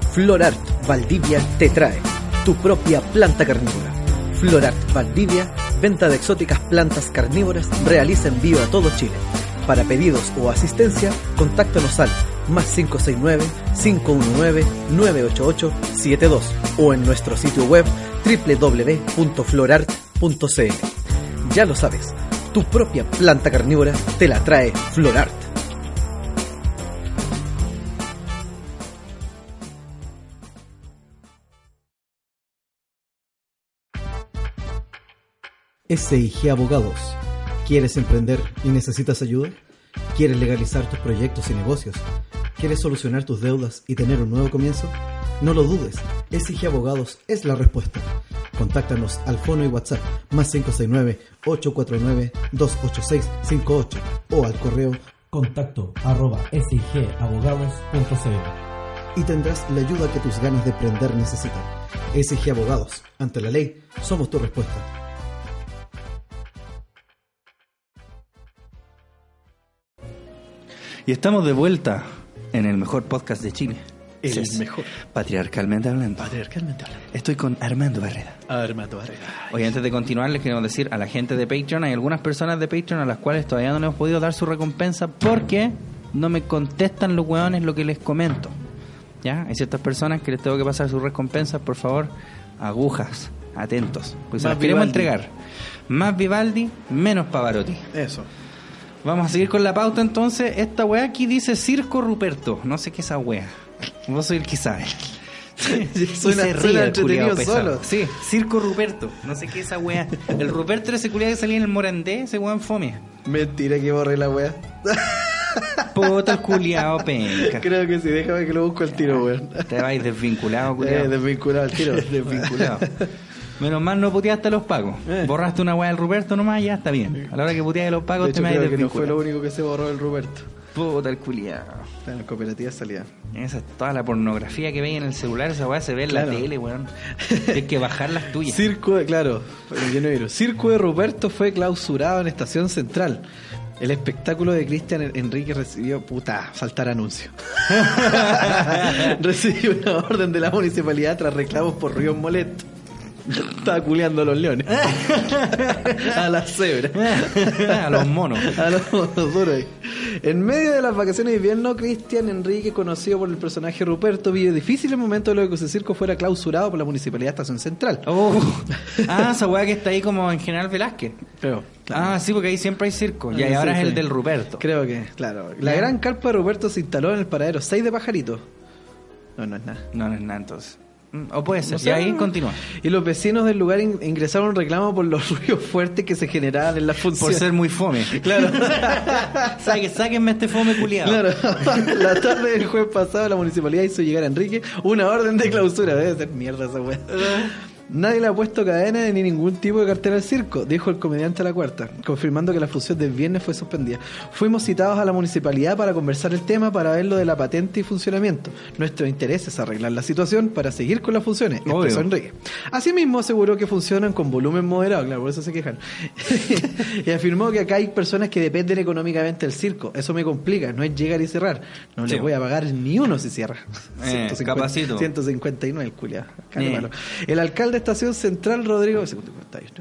*laughs* Florart Valdivia te trae tu propia planta carnívora. Florart Valdivia, venta de exóticas plantas carnívoras, realiza envío a todo Chile. Para pedidos o asistencia, contáctanos al más 569-519-988-72 o en nuestro sitio web www.florart.cl. Ya lo sabes, tu propia planta carnívora te la trae Florart. SIG Abogados. ¿Quieres emprender y necesitas ayuda? ¿Quieres legalizar tus proyectos y negocios? ¿Quieres solucionar tus deudas y tener un nuevo comienzo? No lo dudes, SIG Abogados es la respuesta. Contáctanos al fono y WhatsApp más 569-849-28658 o al correo Contacto arroba y tendrás la ayuda que tus ganas de emprender necesitan. SG Abogados, ante la ley, somos tu respuesta. Y estamos de vuelta en el mejor podcast de Chile. El es mejor. Patriarcalmente hablando. Patriarcalmente hablando. Estoy con Armando Barrera. Armando Barrera. Oye, antes de continuar, les queremos decir a la gente de Patreon, hay algunas personas de Patreon a las cuales todavía no les hemos podido dar su recompensa porque no me contestan los hueones lo que les comento. ¿Ya? Hay ciertas personas que les tengo que pasar sus recompensas, por favor, agujas, atentos, porque se las queremos Vivaldi. entregar. Más Vivaldi, menos Pavarotti. Eso. Vamos a seguir con la pauta entonces. Esta weá aquí dice Circo Ruperto. No sé qué es esa weá. Vos soy el que sabe. *laughs* Suena- se ríe entretenido solo. Sí, Circo Ruperto. No sé qué es esa weá. El Ruperto era ese culiado que salía en el Morandé, ese weón fome. Mentira que borré la wea. Puta el culiao penca. Creo que sí, déjame que lo busco al tiro, weón. Te vais desvinculado, Eh, culiao. desvinculado al tiro. *laughs* desvinculado. Menos mal no puteaste a los pagos. Eh. Borraste una weá del Ruperto nomás y ya está bien. A la hora que puteaste a los pagos De te hecho, me creo que no fue lo único que se borró del Roberto. Puta el culiao. En la cooperativa salía. Esa es toda la pornografía que veis en el celular, esa weá se ve en Claro. la tele, weón. Tienes que bajar las tuyas. Circo de, claro, el lleno. Circo de Ruperto fue clausurado en Estación Central. El espectáculo de Cristian Enrique recibió, puta, saltar anuncio. *laughs* recibió una orden de la municipalidad tras reclamos por ríos molestos. Estaba culeando a los leones. *laughs* a las cebras. a los monos. *laughs* A los monos duros ahí. En medio de las vacaciones de invierno, Cristian Enrique, conocido por el personaje Ruperto, vivió difíciles momentos luego de que ese circo fuera clausurado por la Municipalidad de Estación Central. Oh. Ah, esa weá que está ahí como en General Velázquez. Creo. Ah, sí, porque ahí siempre hay circo. Y Ah, ahora sí, es el sí. del Ruperto. Creo que, claro. La gran carpa de Ruperto se instaló en el paradero 6 de Pajarito. No, no es nada. No, no es nada entonces. O puede ser. No y ahí continúa. Y los vecinos del lugar in- ingresaron un reclamo por los *laughs* ruidos fuertes que se generaban en la Por función. ser muy fome. Claro. *laughs* Saque, sáquenme este fome culiado. Claro, *laughs* la tarde del jueves pasado la municipalidad hizo llegar a Enrique una orden de clausura. Debe ser mierda esa weá. Nadie le ha puesto cadena ni ningún tipo de cartel al circo, dijo el comediante a la cuarta, confirmando que la función del viernes fue suspendida. Fuimos citados a la municipalidad para conversar el tema para ver lo de la patente y funcionamiento. Nuestro interés es arreglar la situación para seguir con las funciones, expresó Enrique. Asimismo aseguró que funcionan con volumen moderado, claro, por eso se quejan. *laughs* y afirmó que acá hay personas que dependen económicamente del circo. Eso me complica, no es llegar y cerrar. No Sí. les voy a pagar ni uno si cierra. Eh, *laughs* capacito. 159 el culiao. Cara Eh. El alcalde de Estación Central, Rodrigo. no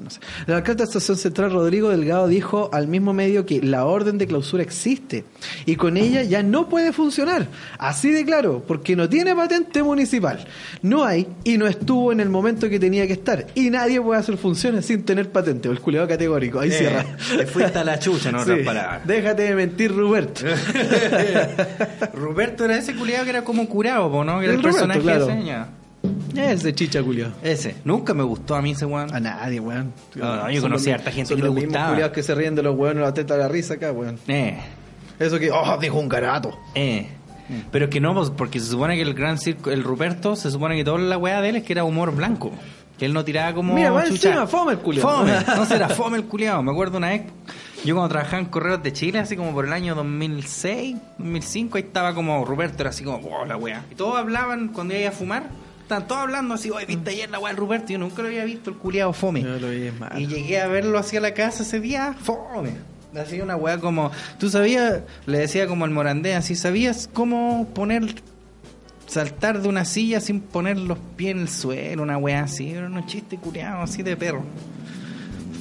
sé. El alcalde de Estación Central, Rodrigo Delgado, dijo al mismo medio que la orden de clausura existe y con ella ya no puede funcionar. Así de claro, porque no tiene patente municipal. No hay y no estuvo en el momento que tenía que estar. Y nadie puede hacer funciones sin tener patente. El culiao categórico. Ahí Eh, cierra. te fuiste a la chucha, otras Sí. Déjate de mentir, Roberto. *laughs* Roberto era ese culiado que era como curado, ¿no? Que era El el, Roberto, personaje claro. ese. ya. Ese chicha, culiao. Ese. Nunca me gustó a mí ese weón. A nadie, weón. No, no, yo conocí a harta gente son que le los mismos gustaba. culiados que se ríen de los weones la teta de la risa acá, weón. Eh, Eso que, oh, dijo un garato. eh. Pero es que no, pues, porque se supone que el gran circo, el Ruperto, se supone que toda la weá de él es que era humor blanco. Que él no tiraba como. Mira, más chucha. encima, fome el culiao. Fome. *laughs* No será fome el culiado. Me acuerdo una vez Yo cuando trabajaba en Correos de Chile, así como por el año 2006, 2005, ahí estaba como Ruperto, era así como, wow, la wea. Y todos hablaban cuando iba a fumar, estaban todos hablando así, oye, viste ayer la wea del Ruperto, yo nunca lo había visto, el culiado fome. No lo vi, es malo. Y llegué a verlo hacia la casa ese día, fome. Así una weá como, tú sabías, le decía como al Morandé, así, ¿sabías cómo poner, saltar de una silla sin poner los pies en el suelo? Una weá así, era unos chistes culiados así de perro.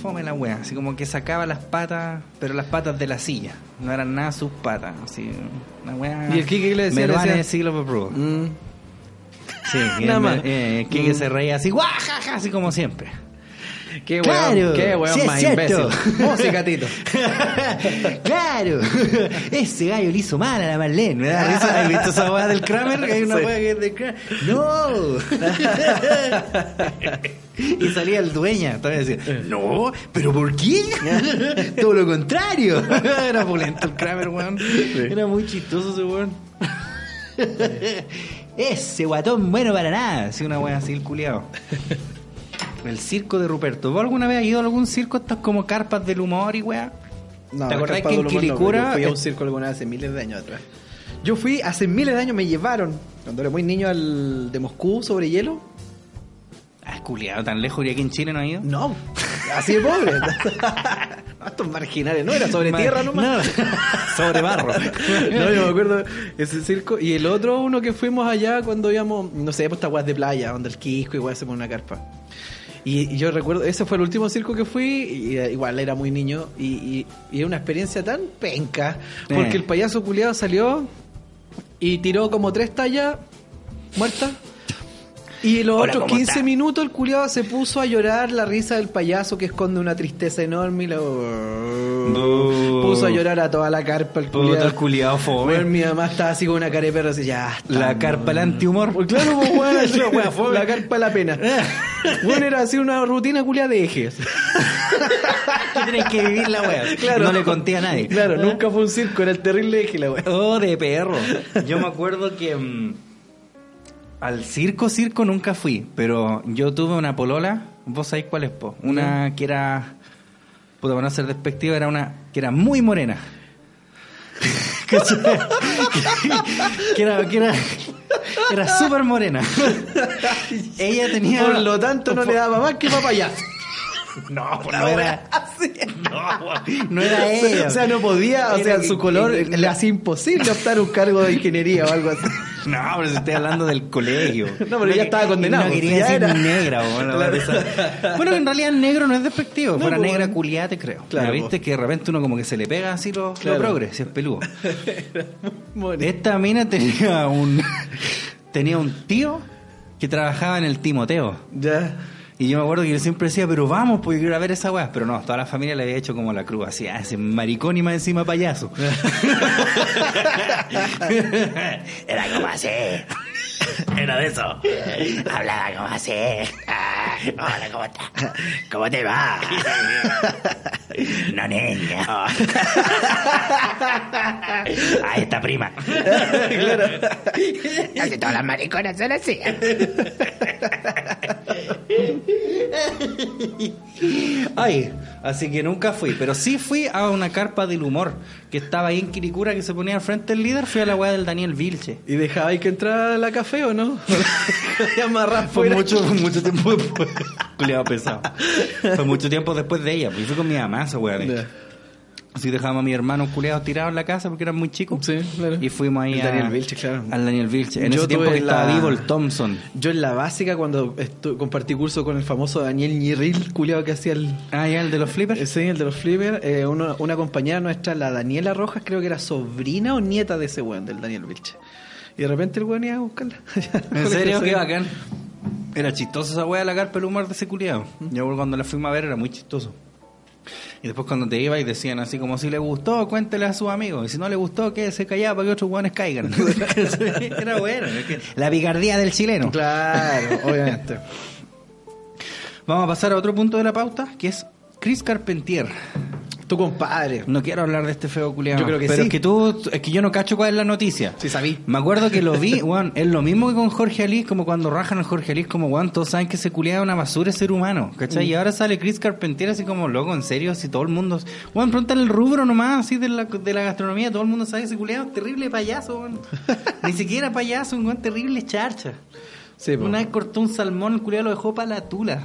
Fome la weá, así como que sacaba las patas, pero las patas de la silla, no eran nada sus patas, así, una weá. ¿Y el Kike le decía? Le Meruane decía- de siglo. Mm. Sí, y Nada más. eh, Kike se reía así, guajaja, así como siempre. Qué Claro, weón, qué weón sí más imbécil. Música, Tito. *laughs* claro, *laughs* ese gallo le hizo mal a la Marlene. ¿me da risa? ¿Has visto esa weá del Kramer? Que hay una Sí. weá que es del Kramer. ¡No! *laughs* y salía el dueña. Todavía decía, no, ¿pero por qué? Todo lo contrario. Era pulento el Kramer, weón. Era muy chistoso ese weón. Ese guatón bueno para nada. Así una weá así, el culiao. *laughs* El circo de Ruperto. ¿Vos alguna vez has ido a algún circo? Estas como carpas del humor y weá. No, ¿Te acordás que en no, Quilicura- yo fui a un circo alguna vez hace miles de años atrás. Yo fui, hace miles de años me llevaron, cuando era muy niño, al de Moscú sobre hielo. Ah, es culiado, tan lejos y aquí en Chile no ha ido. No, *laughs* así de pobre. *laughs* Estos marginales, no, era sobre tierra nomás. No, *laughs* sobre barro. *laughs* No, yo me acuerdo ese circo. Y el otro, uno que fuimos allá cuando íbamos, no sé, pues weas de playa, donde el Quisco, igual se pone una carpa. Y, y yo recuerdo, ese fue el último circo que fui, y eh, igual era muy niño, y, y, y era una experiencia tan penca, porque Eh. el payaso culiado salió y tiró como tres tallas muertas. Y los Hola, otros ¿cómo 15 está? minutos el culiado se puso a llorar la risa del payaso que esconde una tristeza enorme y lo... puso a llorar a toda la carpa el culiado. el culiado fome. Bueno, mi mamá estaba así con una cara de perro así, ya. está, La carpa del antihumor. Pues claro, pues, *laughs* así, La wea fome. la carpa la pena. *laughs* Bueno, era así una rutina culia de ejes. tenés que vivir la wea. Claro. No le conté a nadie. Claro, nunca fue un circo, era el terrible eje la wea. Oh, de perro. Yo me acuerdo que mm, al circo, circo nunca fui, pero yo tuve una polola, vos sabéis cuál es, po? Una que era, puta, para no ser despectiva, era una que era muy morena. *laughs* Que era, que era, era súper morena. Ella tenía... Por lo tanto, no le daba más que papaya. No, por la verdad. No, no era ella. o sea, no podía, o Era sea, su color le hacía imposible optar un cargo de ingeniería o algo así. *laughs* No, pero si estoy hablando del colegio. *laughs* No, pero ya que- estaba condenado, No quería decir era. negra. Bueno, *laughs* bueno, en realidad negro no es despectivo. Fuera pues, negra bueno. culiate, creo. Claro, ¿Viste? Que de repente uno como que se le pega así los Claro. lo progres, si es peludo. Esta mina tenía un tenía un tío que trabajaba en el Timoteo. Ya. Y yo me acuerdo que yo siempre decía, pero vamos, porque quiero ir a ver esa weá. Pero no, toda la familia le había hecho como la cruz, así, ah, ese maricón y más encima payaso. *laughs* *laughs* Era como así. *laughs* Era de eso. Hablaba como así. Ah, *laughs* Hola, ¿cómo estás? ¿Cómo te va? *laughs* No, niña. Ah, esta prima. Casi todas las mariconas son así. Ay, así que nunca fui, pero sí fui a una carpa del humor que estaba ahí en Quiricura que se ponía al frente del líder. Fui a la weá del Daniel Vilche. ¿Y dejabais que entrara a la café o no? *laughs* Ya amarrás Fue mucho, fue mucho tiempo después. *laughs* Pesado. Fue mucho tiempo después de ella, porque fui con mi mamá esa weá. Así dejábamos a mi hermano culeado tirado en la casa porque eran muy chicos. Sí, claro. Y fuimos ahí El a. Daniel Vilche, claro. Al Daniel Vilche. En Yo ese tiempo que estaba vivo el Thompson. Yo en la básica, cuando compartí curso con el famoso Daniel Ñirril, culiado que hacía el, Ah, ya, el de los flippers. ese, el de los flippers, eh, uno- una compañera nuestra, la Daniela Rojas, creo que era sobrina o nieta de ese weón, del Daniel Vilche. Y de repente el weón iba a buscarla. *laughs* ¿En serio? Qué bacán. Era chistoso esa weá de la carpa el humor de ese culiado. Yo cuando la fuimos a ver era muy chistoso. Y después cuando te iba y decían así como si le gustó, cuéntele a sus amigos. Y si no le gustó, quédese callado para que otros hueones caigan. *laughs* era bueno. es que la picardía del chileno. Claro, *laughs* obviamente. Vamos a pasar a otro punto de la pauta, que es Chris Carpentier. Tu compadre. No quiero hablar de este feo culiado. Yo creo que pero sí. es que tú, es que yo no cacho cuál es la noticia. Sí, sabí. Me acuerdo que lo vi, *laughs* weón, es lo mismo que con Jorge Ali, como cuando rajan al Jorge Ali, como weón, todos saben que ese culiado es una basura es ser humano, ¿cachai? Y ahora sale Chris Carpentier así como loco, en serio, si todo el mundo, weón, pregúntale el rubro nomás, así de la, de la gastronomía, todo el mundo sabe que ese culiado es terrible payaso, weón. *laughs* Ni siquiera payaso, un weón terrible charcha. Sí, po. Una vez cortó un salmón, el culiado lo dejó para la tula.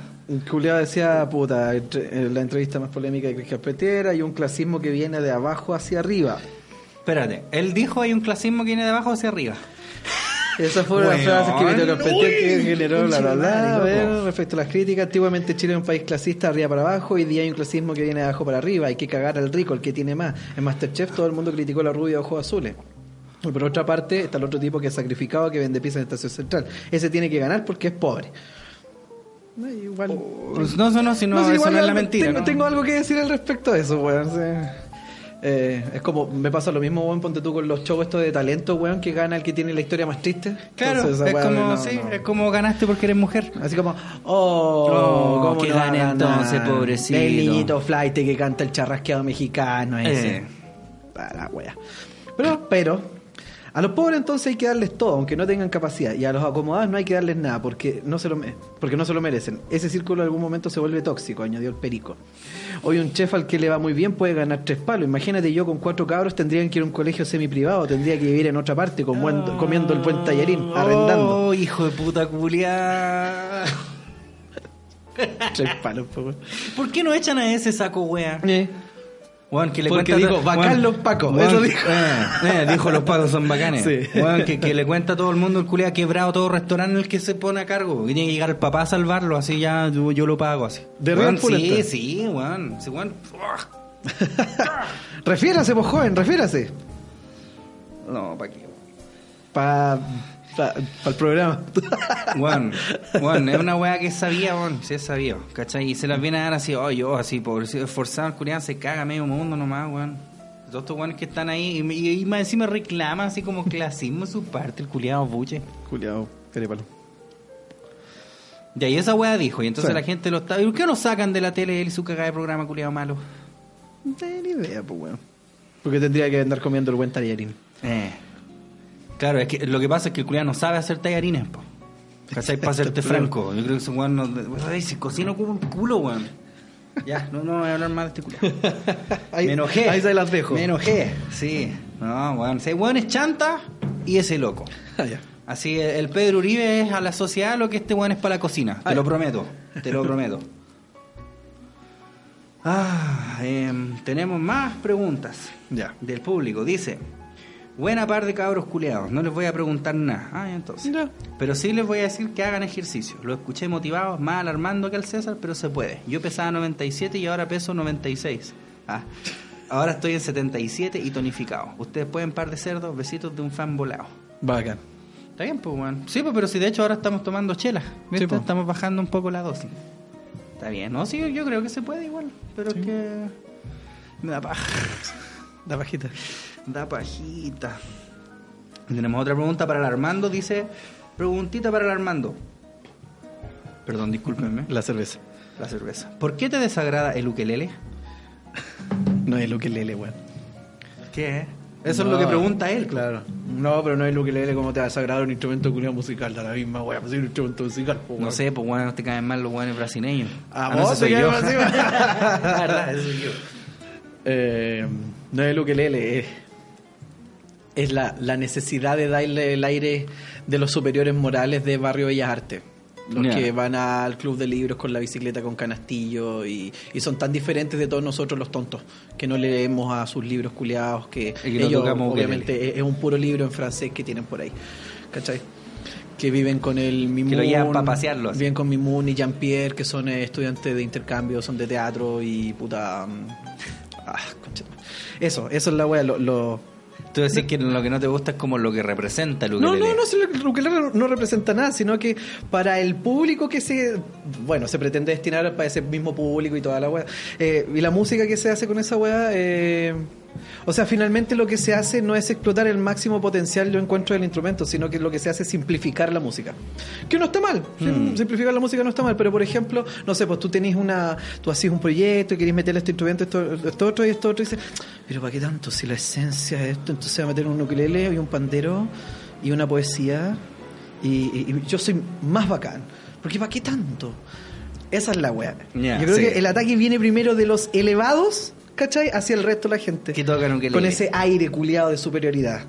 Julián decía, puta, en la entrevista más polémica de Cris Carpentier, hay un clasismo que viene de abajo hacia arriba. Espérate, él dijo hay un clasismo que viene de abajo hacia arriba. Esa fue una Weón, frase que Vito Carpentier que uy, generó bla bla bla. A ver, respecto a las críticas, antiguamente Chile era un país clasista arriba para abajo, hoy día hay un clasismo que viene de abajo para arriba, hay que cagar al rico, el que tiene más. En Masterchef todo el mundo criticó a la rubia de ojos azules. Por otra parte está el otro tipo que es sacrificado que vende pizza en Estación Central. Ese tiene que ganar porque es pobre. No, igual. Pues no, eso no, si no, No, igual no es la mentira. Tengo, ¿no? tengo algo que decir al respecto de eso, weón. sí. Eh, es como, me pasa lo mismo, weón, ponte tú con los shows estos de talento, weón, que gana el que tiene la historia más triste. Claro, Entonces, es weá, como, no, sí, no. es como ganaste porque eres mujer. Así como, oh, Oh, ¿cómo que no gane entonces, pobrecito. El niñito flight que canta el charrasqueado mexicano ese. Eh. Ah, la wea. Pero, pero, a los pobres entonces hay que darles todo, aunque no tengan capacidad. Y a los acomodados no hay que darles nada, porque no se lo, porque no se lo merecen. Ese círculo en algún momento se vuelve tóxico, añadió el perico. Hoy un chef al que le va muy bien puede ganar tres palos. Imagínate yo con cuatro cabros tendrían que ir a un colegio semi-privado, tendría que vivir en otra parte buen- comiendo el buen tallarín, arrendando. Oh, hijo de puta culia. Tres palos, po. ¿Por qué no echan a ese saco, wea? Eh. Weón, que le Porque cuenta digo, bacán los pacos, weón, eso dijo. eh, eh, dijo los pacos son bacanes. Sí. Weón, que, que le cuenta a todo el mundo el culia ha quebrado todo restaurante en el que se pone a cargo. Y tiene que llegar el papá a salvarlo, así ya yo, yo lo pago así. De Weón, real pulenta. Sí, sí, weón. Sí, weón. *laughs* Refiérase, pues joven, refiérase. No, pa' qué. Pa, pa el programa. *laughs* Weón, weón, es una weá que sabía, sí es sabía, ¿cachai? Y se las viene a dar así, oh, yo, así, por esforzado, el culiado se caga medio mundo nomás, weón. Todos estos weones que están ahí, y, y- y más encima reclaman así como clasismo de su parte, el culiado buche. Juliado, palo. Y ahí esa weá dijo, y entonces Sí. la gente lo está. ¿Y por qué no sacan de la tele él y su cagada de programa culiado malo? No tengo ni idea, pues, weón. Porque tendría que andar comiendo el buen tallarín. Eh. Claro, es que lo que pasa es que el culiado no sabe hacer tallarines, po. ¿Cachai? Para *laughs* serte franco. Yo creo que ese weón no. Ay, si cocina como un culo, weón. Ya, no, no voy a hablar más de este. *laughs* Ahí- Me enojé. ahí se las dejo. Me enojé, sí. No, weón. Ese weón es chanta y ese loco. Ah, ya. Así, el Pedro Uribe es a la sociedad lo que este weón es para la cocina. Te Ah, lo prometo. Te lo *laughs* prometo. Ah, em, tenemos más preguntas Ya. del público. Dice, buena par de cabros culeados, no les voy a preguntar nada. Ah, entonces. Ya. Pero sí les voy a decir que hagan ejercicio. Lo escuché motivados, más al Armando que al César, pero se puede. Yo pesaba 97 y ahora peso 96. Ah, ahora estoy en 77 y tonificado. Ustedes pueden par de cerdos, besitos de un fan volado. Bacán. Está bien, pues, weón. Sí, pues, pero si de hecho ahora estamos tomando. ¿viste? Sí, pues. Estamos bajando un poco la dosis. Está bien, ¿no? Sí, yo creo que se puede igual. Pero es que. Me da paja. *laughs* La pajita. Da pajita. Tenemos otra pregunta para el Armando. Dice: Preguntita para el Armando. Perdón, discúlpenme. La cerveza. La cerveza. ¿Por qué te desagrada el ukelele? No es lo que lele, weón. ¿Qué? Eso No, es lo que pregunta él. Claro. No, pero no es lo que lele como te va a sagrar un instrumento culiao musical. Da la misma, weón. Pues es un instrumento musical, po, No weón. sé, pues bueno, te caen mal los buenos brasileños. ¿A no, vos te caen mal, *laughs* La verdad, ese soy yo. Eh, no es lo que lele, es, es la, la necesidad de darle el aire de los superiores morales de Barrio Bellas Artes. Los que van al club de libros con la bicicleta con canastillo y, y son tan diferentes de todos nosotros los tontos que no leemos a sus libros culiados que, que ellos obviamente es, es un puro libro en francés que tienen por ahí ¿cachai? que viven con el Mimun lo llevan pa' pasearlo, viven con Mimun y Jean-Pierre que son eh, estudiantes de intercambio son de teatro y puta mm, ah, concha. eso eso es la wea lo, lo- Tú decís que lo que no te gusta es como lo que representa el no, ukelele. no, no, si el ukelele no, no representa nada, sino que para el público que se, bueno, se pretende destinar para ese mismo público y toda la weá. Eh, y la música que se hace con esa weá, eh, O sea, finalmente lo que se hace no es explotar el máximo potencial yo encuentro del instrumento, sino que lo que se hace es simplificar la música. Que no está mal, sim- simplificar la música no está mal, pero por ejemplo, no sé, pues tú tenés una, tú haces un proyecto y querés meterle este instrumento, esto, esto otro y esto otro, y dices, pero ¿para qué tanto? Si la esencia es esto, entonces va a meter un ukelele y un pandero y una poesía y, y- y yo soy más bacán. Porque ¿para qué tanto? Esa es la weá. Yo creo sí. que el ataque viene primero de los elevados, ¿cachai? Hacia el resto de la gente. Que tocan ukelele. Con ese aire culiado de superioridad.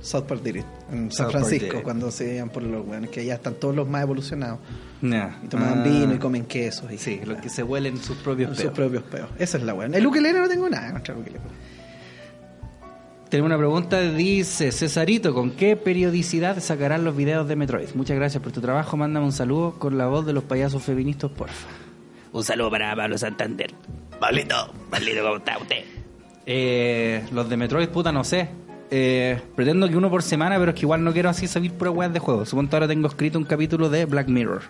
South Park did it, en San South Francisco, cuando se iban por los weones, que allá están todos los más evolucionados. Ya. Y toman Ah. vino y comen quesos. Y Sí, los que se huelen sus propios sus peos. propios peos. Esa es la weá. El ukelele no tengo nada contra el ukelele. Tenemos una pregunta, dice Cesarito, ¿con qué periodicidad sacarán los videos de Metroid? Muchas gracias por tu trabajo, mándame un saludo con la voz de los payasos feministas, porfa. Un saludo para Pablo Santander. Pablito, Pablito, ¿cómo está usted? Eh, los de Metroid, puta, no sé. Eh, pretendo que uno por semana, pero es que igual no quiero así pura weas de juego. Supongo que ahora tengo escrito un capítulo de Black Mirror.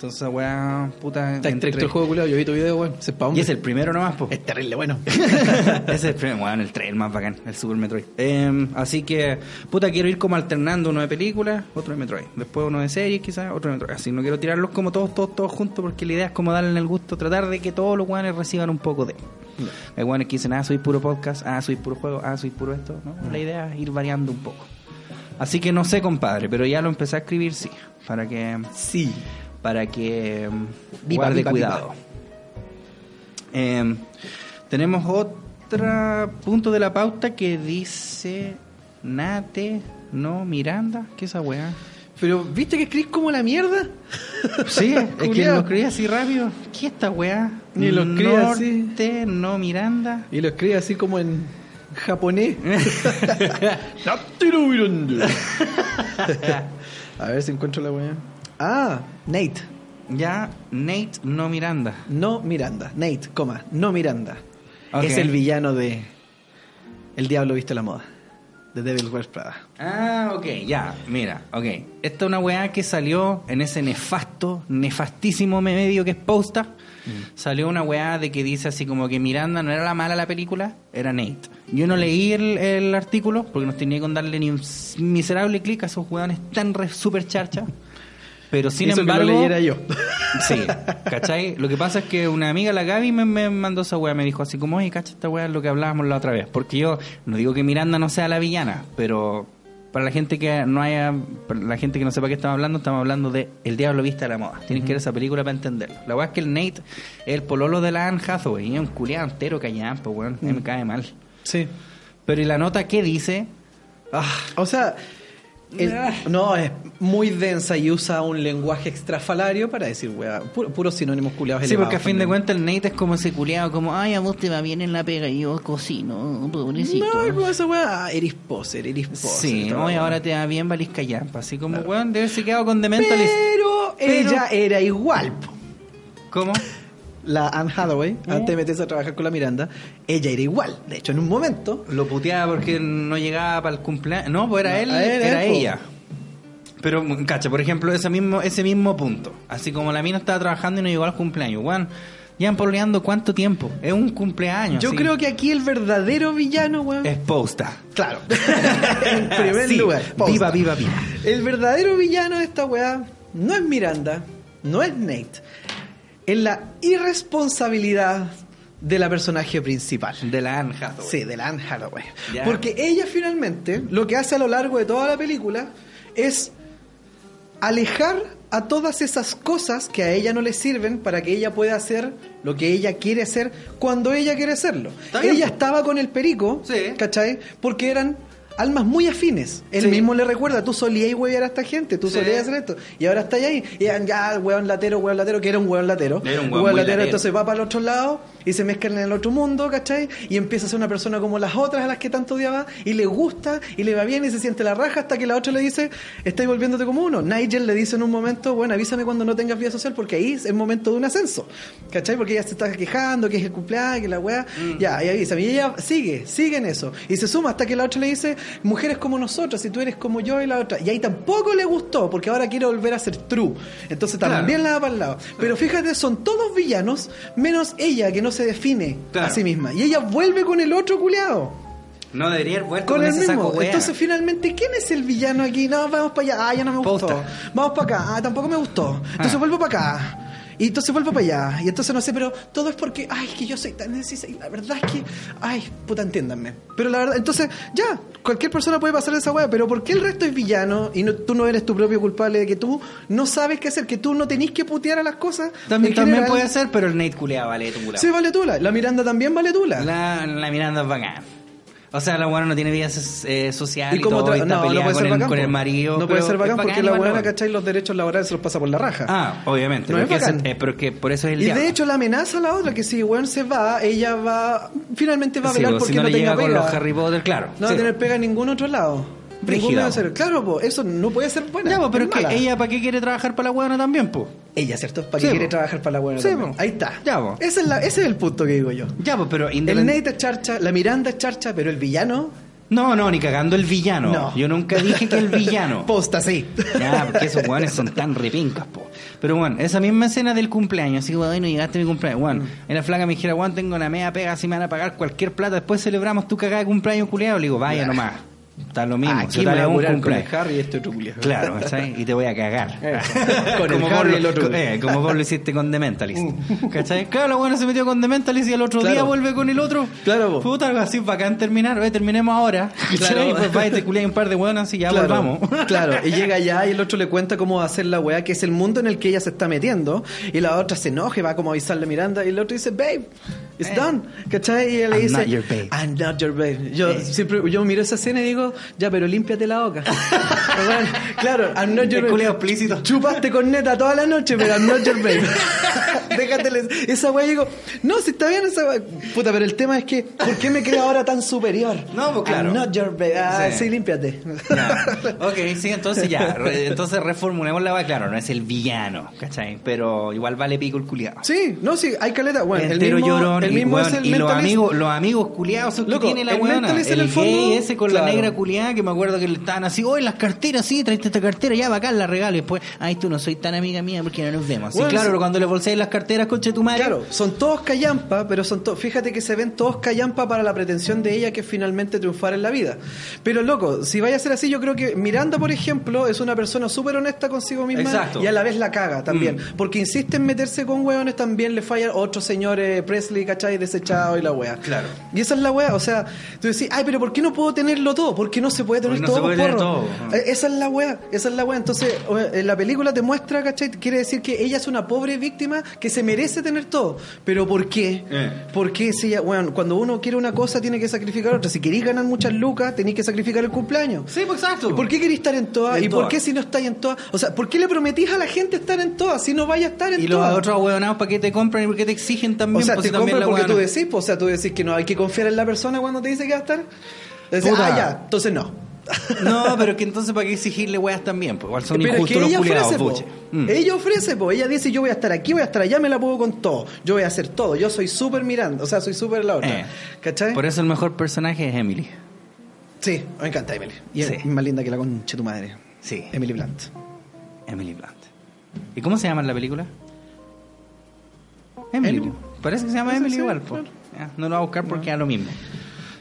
Entonces, weá, puta. Está entre- estricto el juego culiado. Yo vi tu video, weón. Se pa' Y es el primero nomás, po. Es terrible, bueno. Ese *laughs* es el primer, bueno, el 3, el más bacán, el Super Metroid. Eh, así que, puta, quiero ir como alternando uno de películas, otro de Metroid. Después uno de series, quizás, otro de Metroid. Así no quiero tirarlos como todos, todos, todos juntos, porque la idea es como darle el gusto, tratar de que todos los guanes reciban un poco de. Hay guanes que dicen, ah, soy puro podcast, ah, soy puro juego, ah, soy puro esto. ¿no? La idea es ir variando un poco. Así que no sé, compadre, pero ya lo empecé a escribir, sí. Para que. Sí. Para que. mm, Viva, guarde viva, cuidado. viva. Eh, tenemos otro punto de la pauta que dice Nate, no Miranda. ¿Qué es esa weá? Pero, ¿viste que escribís como la mierda? Sí, *laughs* es que lo escribí así rápido. ¿Qué es esta weá? Ni lo así. No Miranda. Y lo escribe así como en japonés. *laughs* *laughs* A ver si encuentro la weá. Ah, Nate. Ya, Nate, no Miranda. No Miranda. Nate, coma, no Miranda. Es el villano de El Diablo Viste la Moda. De Devil Wears Prada. Ah, ok, ya, mira, ok. Esta es una weá que salió en ese nefasto, nefastísimo medio que es Posta. Salió una weá de que dice así como que Miranda no era la mala la película, era Nate. Yo no leí el, el artículo porque no tenía con darle ni un miserable clic a esos weones tan re, super charcha. *laughs* Pero sin Hizo que lo embargo. leyera yo. *laughs* Sí, ¿cachai? Lo que pasa es que una amiga, la Gaby, me, me mandó esa weá, me dijo así como, oye, cacha, esta weá es lo que hablábamos la otra vez. Porque yo no digo que Miranda no sea la villana, pero para la gente que no haya, para la gente que no sepa qué estamos hablando, estamos hablando de El Diablo Vista a la Moda. Tienen que ver esa película para entenderlo. La weá es que el Nate es el pololo de la Anne Hathaway, y es un culiado entero callán, pues weón, a mí me cae mal. Sí. Pero ¿y la nota qué dice? Ah, O sea, no, es muy densa y usa un lenguaje extrafalario para decir, weá, puro- puros sinónimos culiados Sí, porque a fin de cuentas el Nate es como ese culiado, como, ay, a vos te va bien en la pega y yo cocino, pobrecito. No, como esa weá, ah, eres poser, eres poser. Sí, no, y ahora te va bien Valisca Yampa. Así como, weón, debe haberse quedado con Dementalist. Pero, Pero- ella era igual. ¿Cómo? La Anne Hathaway, antes de meterse a trabajar con la Miranda, ella era igual. De hecho, en un momento, Lo puteaba porque no llegaba para el cumpleaños. No, pues era él, a él, era él, ella. Pero, cacha, por ejemplo, ese mismo, ese mismo punto. Así como la mina estaba trabajando y no llegó al cumpleaños. Weón, llevan pololeando cuánto tiempo. Es un cumpleaños. yo así. creo que aquí el verdadero villano, weón. Es posta. Claro. *laughs* en primer Sí, lugar. posta. Viva, viva, viva. El verdadero villano de esta weá no es Miranda, no es Nate. Es la irresponsabilidad de la personaje principal. De la Anne Hathaway. Sí, de la Anne Hathaway. Porque ella finalmente lo que hace a lo largo de toda la película es alejar a todas esas cosas que a ella no le sirven para que ella pueda hacer lo que ella quiere hacer cuando ella quiere hacerlo. Ella estaba con el perico, Sí. ¿cachai? Porque eran almas muy afines. Él Sí. mismo le recuerda, tú solías huevear a esta gente, tú Sí. solías hacer esto. Y ahora está ahí. Y ya, weón latero, weón latero, que era un weón latero. Era un muy latero. Entonces va para el otro lado y se mezcla en el otro mundo, ¿cachai? Y empieza a ser una persona como las otras a las que tanto odiaba y le gusta y le va bien y se siente la raja hasta que la otra le dice, estáis volviéndote como uno. Nigel le dice en un momento, bueno, avísame cuando no tengas vida social porque ahí es el momento de un ascenso, ¿cachai? Porque ella se está quejando, que es el cumpleaños, que la weá, ya, y avisa. Y ella sigue, sigue en eso. Y se suma hasta que la otra le dice, mujeres como nosotras, si tú eres como yo y la otra. Y ahí tampoco le gustó porque ahora quiere volver a ser true. Entonces también la da para el lado. Pero fíjate, son todos villanos, menos ella que no se define Claro. a sí misma. Y ella vuelve con el otro culeado. No debería haber vuelto Con con, el ese mismo. Entonces, finalmente, ¿quién es el villano aquí? No, vamos para allá. Ah, ya no me gustó. Posta. Vamos para acá. Ah, tampoco me gustó. Entonces Ah. vuelvo para acá. Y entonces vuelvo para allá. Y entonces no sé, pero todo es porque, ay, que yo soy tan necesario. La verdad es que, ay, puta, entiéndanme. Pero la verdad, entonces, ya, cualquier persona puede pasar esa weá, pero ¿por qué el resto es villano y no, tú no eres tu propio culpable de que tú no sabes qué hacer, que tú no tenés que putear a las cosas? También, también puede ser, pero el Nate culeado vale tula. Sí, vale tula. La Miranda también vale tula. La, la Miranda es bacán. O sea, la buena no tiene vida eh, social y, todo, y no, no puede ser con, el, bacán. con el marido. No puede ser es bacán porque la buena. ¿cachai? Los derechos laborales se los pasa por la raja. Ah, obviamente. No porque, ese- bacán. eh, pero que por eso es el Y diablo. de hecho la amenaza a la otra, que si weón se va, ella va, finalmente va a velar porque si no, no, le tenga llega con pega. los Harry Potter, claro. No va Sí. a tener pega en ningún otro lado. Po. ser. Claro, po, eso no puede ser buena. Ya, pues, pero es es que ella, ¿para qué quiere trabajar para la buena también, pues? Ella, ¿cierto? ¿Para Sí, qué quiere po. trabajar para la buena Sí, también? po. Ahí está. Ya, po. Ese es, la- ese es el punto que digo yo. Ya, pues, pero El independ- Nate es charcha, la Miranda es charcha, pero el villano... No, no, ni cagando el villano. No. Yo nunca dije que el villano. *laughs* Posta, sí. Ya, porque esos weones son tan repincas, po. Pero bueno, esa misma escena del cumpleaños, así, weón, no llegaste a mi cumpleaños, weón. En la flaca me dijera, weón, tengo una media pega, así me van a pagar cualquier plata, después celebramos tu cagada de cumpleaños culiado. Le digo, vaya nomás. Está lo mismo. Aquí me voy a con el. Harry y este otro culiao. Claro, ¿cachai? Y te voy a cagar. *laughs* Con el Como Harry vos el lo- otro. eh, como vos lo hiciste con The Mentalist. ¿Cachai? Claro, la buena se metió con The Mentalist y el otro Claro. día vuelve con el otro. Claro, po. Puta, algo así, bacán terminar. Oye, terminemos ahora. *laughs* Claro. Y pues va y te culias un par de buenas y ya volvamos. *laughs* Claro, y llega allá y el otro le cuenta cómo va a hacer la weá, que es el mundo en el que ella se está metiendo, y la otra se enoja y va como a avisarle a Miranda, y el otro dice, babe, it's Eh. done, ¿cachai? Y ella le I'm dice, not your babe. I'm not your babe. Yo Eh. siempre, yo miro esa escena y digo, ya, pero límpiate la boca. Bueno, claro, I'm not your El babe. culiao explícito. Chupaste con neta toda la noche, pero I'm not your babe. *laughs* Déjate esa weá y digo, no, si está bien esa weá. Puta, pero el tema es que, ¿por qué me creo ahora tan superior? No, pues claro. I'm not your babe. Ah, Sí. sí, límpiate. Ya. Ok, sí, entonces ya. re- entonces reformulemos la va claro, no es el villano, ¿cachai? Pero igual vale pico el culiado. Sí, no, sí, hay caleta. Bueno, el Entero mismo, llorón el y, mismo weón, es el y los amigos, los amigos culiados que Loco, tiene la el mentalist El, en el fondo, gay ese con la claro. negra culiada que me acuerdo que le estaban así, oye, las carteras, sí, traiste esta cartera, ya bacán, la regalo. Y después, ay, tú no soy tan amiga mía porque no nos vemos. Sí, Bueno, claro, sí. pero cuando le bolseas las carteras, conche tu madre. Claro, son todos callampa, pero son todos. Fíjate que se ven todos callampa para la pretensión de ella que es finalmente triunfar en la vida. Pero loco, si vaya a ser así, yo creo que Miranda, por ejemplo, es una persona súper honesta consigo misma Exacto. y a la vez la caga también. Mm. Porque insiste en meterse con hueones, también le falla otro señor eh, Presley, ¿cachai? Desechado y la wea. Claro. Y esa es la wea, o sea, tú decís, ay, pero ¿por qué no puedo tenerlo todo? ¿Por qué no se puede tener Porque no todo, se puede tener todo. Eh, Esa es la wea, esa es la wea. Entonces, en la película te muestra, ¿cachai? Quiere decir que ella es una pobre víctima que se merece tener todo. Pero ¿por qué? Eh. ¿Por qué si ella, bueno, cuando uno quiere una cosa tiene que sacrificar otra? Si queréis ganar muchas lucas, tenéis que sacrificar el cumpleaños. Sí, pues exacto. ¿Y por qué queréis estar en todas? ¿Y por todas. qué si no estáis en todas? O sea, ¿por qué le prometís a la gente estar en todas si no vaya a estar en Y los todas? otros huevonados, ¿para qué te compran y por qué te exigen también? o sea, Pues te si compran porque tú decís, pues, o sea, tú decís que no hay que confiar en la persona cuando te dice que va a estar. Puta. ah, ya, entonces no. *laughs* No, pero que entonces para qué exigirle weas también, pues igual son Pero es injustos que los ella culiados, ofrece, po. Mm. Ella ofrece, po. Ella dice, yo voy a estar aquí, voy a estar allá, me la puedo con todo. Yo voy a hacer todo. Yo soy súper mirando, o sea, soy súper la otra. Eh. ¿Cachai? Por eso el mejor personaje es Emily. Sí, me encanta Emily. Y Sí. es más linda que la concha tu madre. Sí. Emily Blunt. Emily Blunt. ¿Y cómo se llama en la película? Emily. Emily. Parece que se llama Emily igual, claro. pues. Ya, no lo va a buscar porque es lo mismo.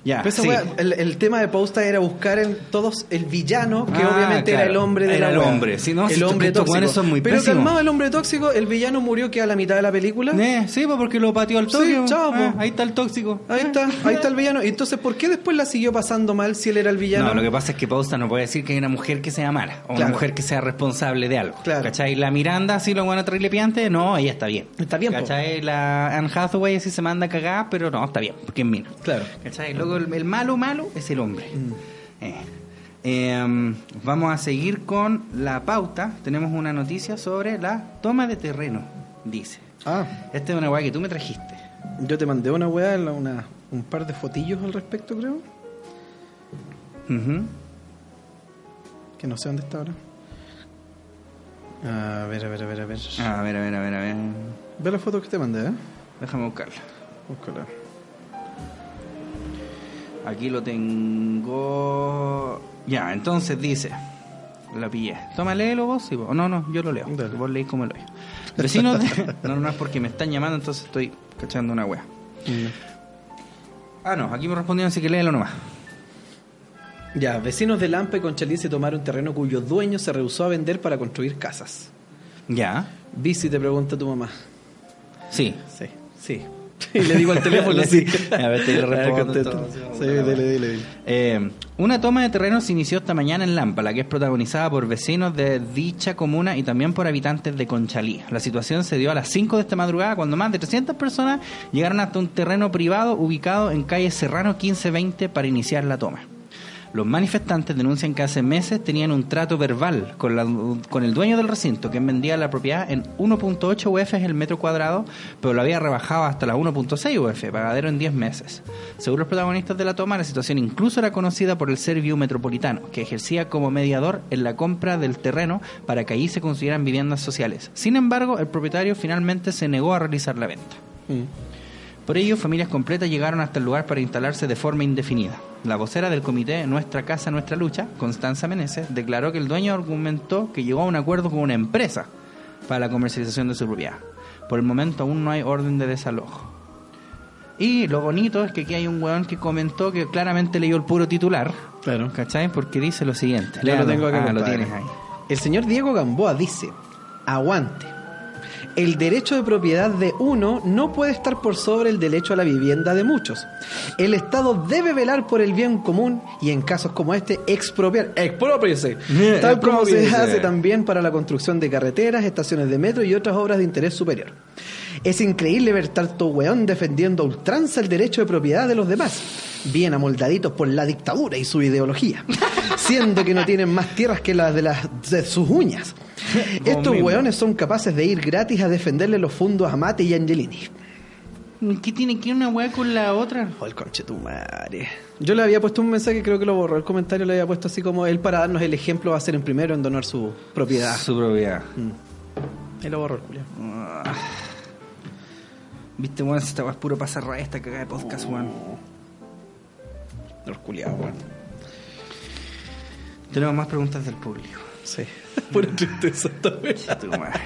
Ya, Pero esa sí. wea, el, el tema de Pausta era buscar en todos el villano, que Ah, obviamente era el hombre de Era la el wea. hombre. Sí, no, el si hombre tóxico. son muy Pero pésimos. calmado el hombre tóxico, el villano murió que a la mitad de la película. Eh, sí, pues porque lo pateó al Sí, toque. chao, Ah, po. ahí está el tóxico. Ahí está, ahí está el *laughs* villano. Entonces, ¿por qué después la siguió pasando mal si él era el villano? No, lo que pasa es que Pausta no puede decir que hay una mujer que sea mala o una mujer que sea responsable de algo. Claro. ¿Cachai? La Miranda, sí, lo van a traerle piante, no, ella está bien. Está bien, po. ¿Cachai? La Anne Hathaway sí se manda a cagar, pero no, está bien, porque es mina. Claro. ¿Cachai? Luego el, el malo, malo es el hombre. Mm. Eh. Eh, vamos a seguir con la pauta. Tenemos una noticia sobre la toma de terreno, dice. Ah, Esta es una weá que tú me trajiste. yo te mandé una weá, una, un par de fotillos al respecto, creo. Ujú. Que no sé dónde está ahora. A ver, a ver, a ver, a ver. A ver, a ver, a ver, a ver. Ve la foto que te mandé, ¿eh? Déjame buscarla. Búscala. Aquí lo tengo. Ya, entonces dice. La pillé. Toma, léelo vos. Sí, vos. No, no, yo lo leo. Dale. Vos leís como lo leo. Vecinos *laughs* de... No, no es porque me están llamando, entonces estoy cachando una wea. Ah, no, aquí me respondieron así que léelo nomás. Ya, vecinos de Lampa y Conchalí se tomaron terreno cuyo dueño se rehusó a vender para construir casas. Ya. Bici te pregunta tu mamá. Sí. Sí, sí. *laughs* Y le digo al teléfono, sí. A ver, te le *laughs* respondo. Sí, dile, dile. Eh, una toma de terreno se inició esta mañana en Lampa, la que es protagonizada por vecinos de dicha comuna y también por habitantes de Conchalí. La situación se dio a las 5 de esta madrugada cuando más de 300 personas llegaron hasta un terreno privado ubicado en calle Serrano 1520 para iniciar la toma. Los manifestantes denuncian que hace meses tenían un trato verbal con, la- con el dueño del recinto, que vendía la propiedad en 1.8 UF el metro cuadrado, pero lo había rebajado hasta las 1.6 UF, pagadero en 10 meses. Según los protagonistas de la toma, la situación incluso era conocida por el Serviu Metropolitano, que ejercía como mediador en la compra del terreno para que allí se construyeran viviendas sociales. Sin embargo, el propietario finalmente se negó a realizar la venta. Por ello, familias completas llegaron hasta el lugar para instalarse de forma indefinida. La vocera del comité Nuestra Casa, Nuestra Lucha, Constanza Meneses, declaró que el dueño argumentó que llegó a un acuerdo con una empresa para la comercialización de su propiedad. Por el momento aún no hay orden de desalojo. Y lo bonito es que aquí hay un weón que comentó que claramente leyó el puro titular. Claro. ¿Cachai? Porque dice lo siguiente. Lo tengo acá. Ah, lo tienes ahí. El señor Diego Gamboa dice, aguante. El derecho de propiedad de uno no puede estar por sobre el derecho a la vivienda de muchos. El Estado debe velar por el bien común y en casos como este expropiar, expropiese, tal como se hace también para la construcción de carreteras, estaciones de metro y otras obras de interés superior. Es increíble ver tanto weón defendiendo a ultranza el derecho de propiedad de los demás, bien amoldaditos por la dictadura y su ideología, siendo que no tienen más tierras que las de, las, de sus uñas. Estos weones son capaces de ir gratis a defenderle los fondos a Mate y Angelini. ¿Qué tiene que ver una weá con la otra? Oh, el conche tu madre. Yo le había puesto un mensaje, creo que lo borró el comentario, le había puesto así como él para darnos el ejemplo va a ser el primero en donar su propiedad. Su propiedad. Él lo borró el culiao. Viste, weón, si esta weá es puro pasar esta cagada de podcast, weón. Los culiados, weón. Tenemos más preguntas del público. Sí. *laughs* Pura tristeza madre.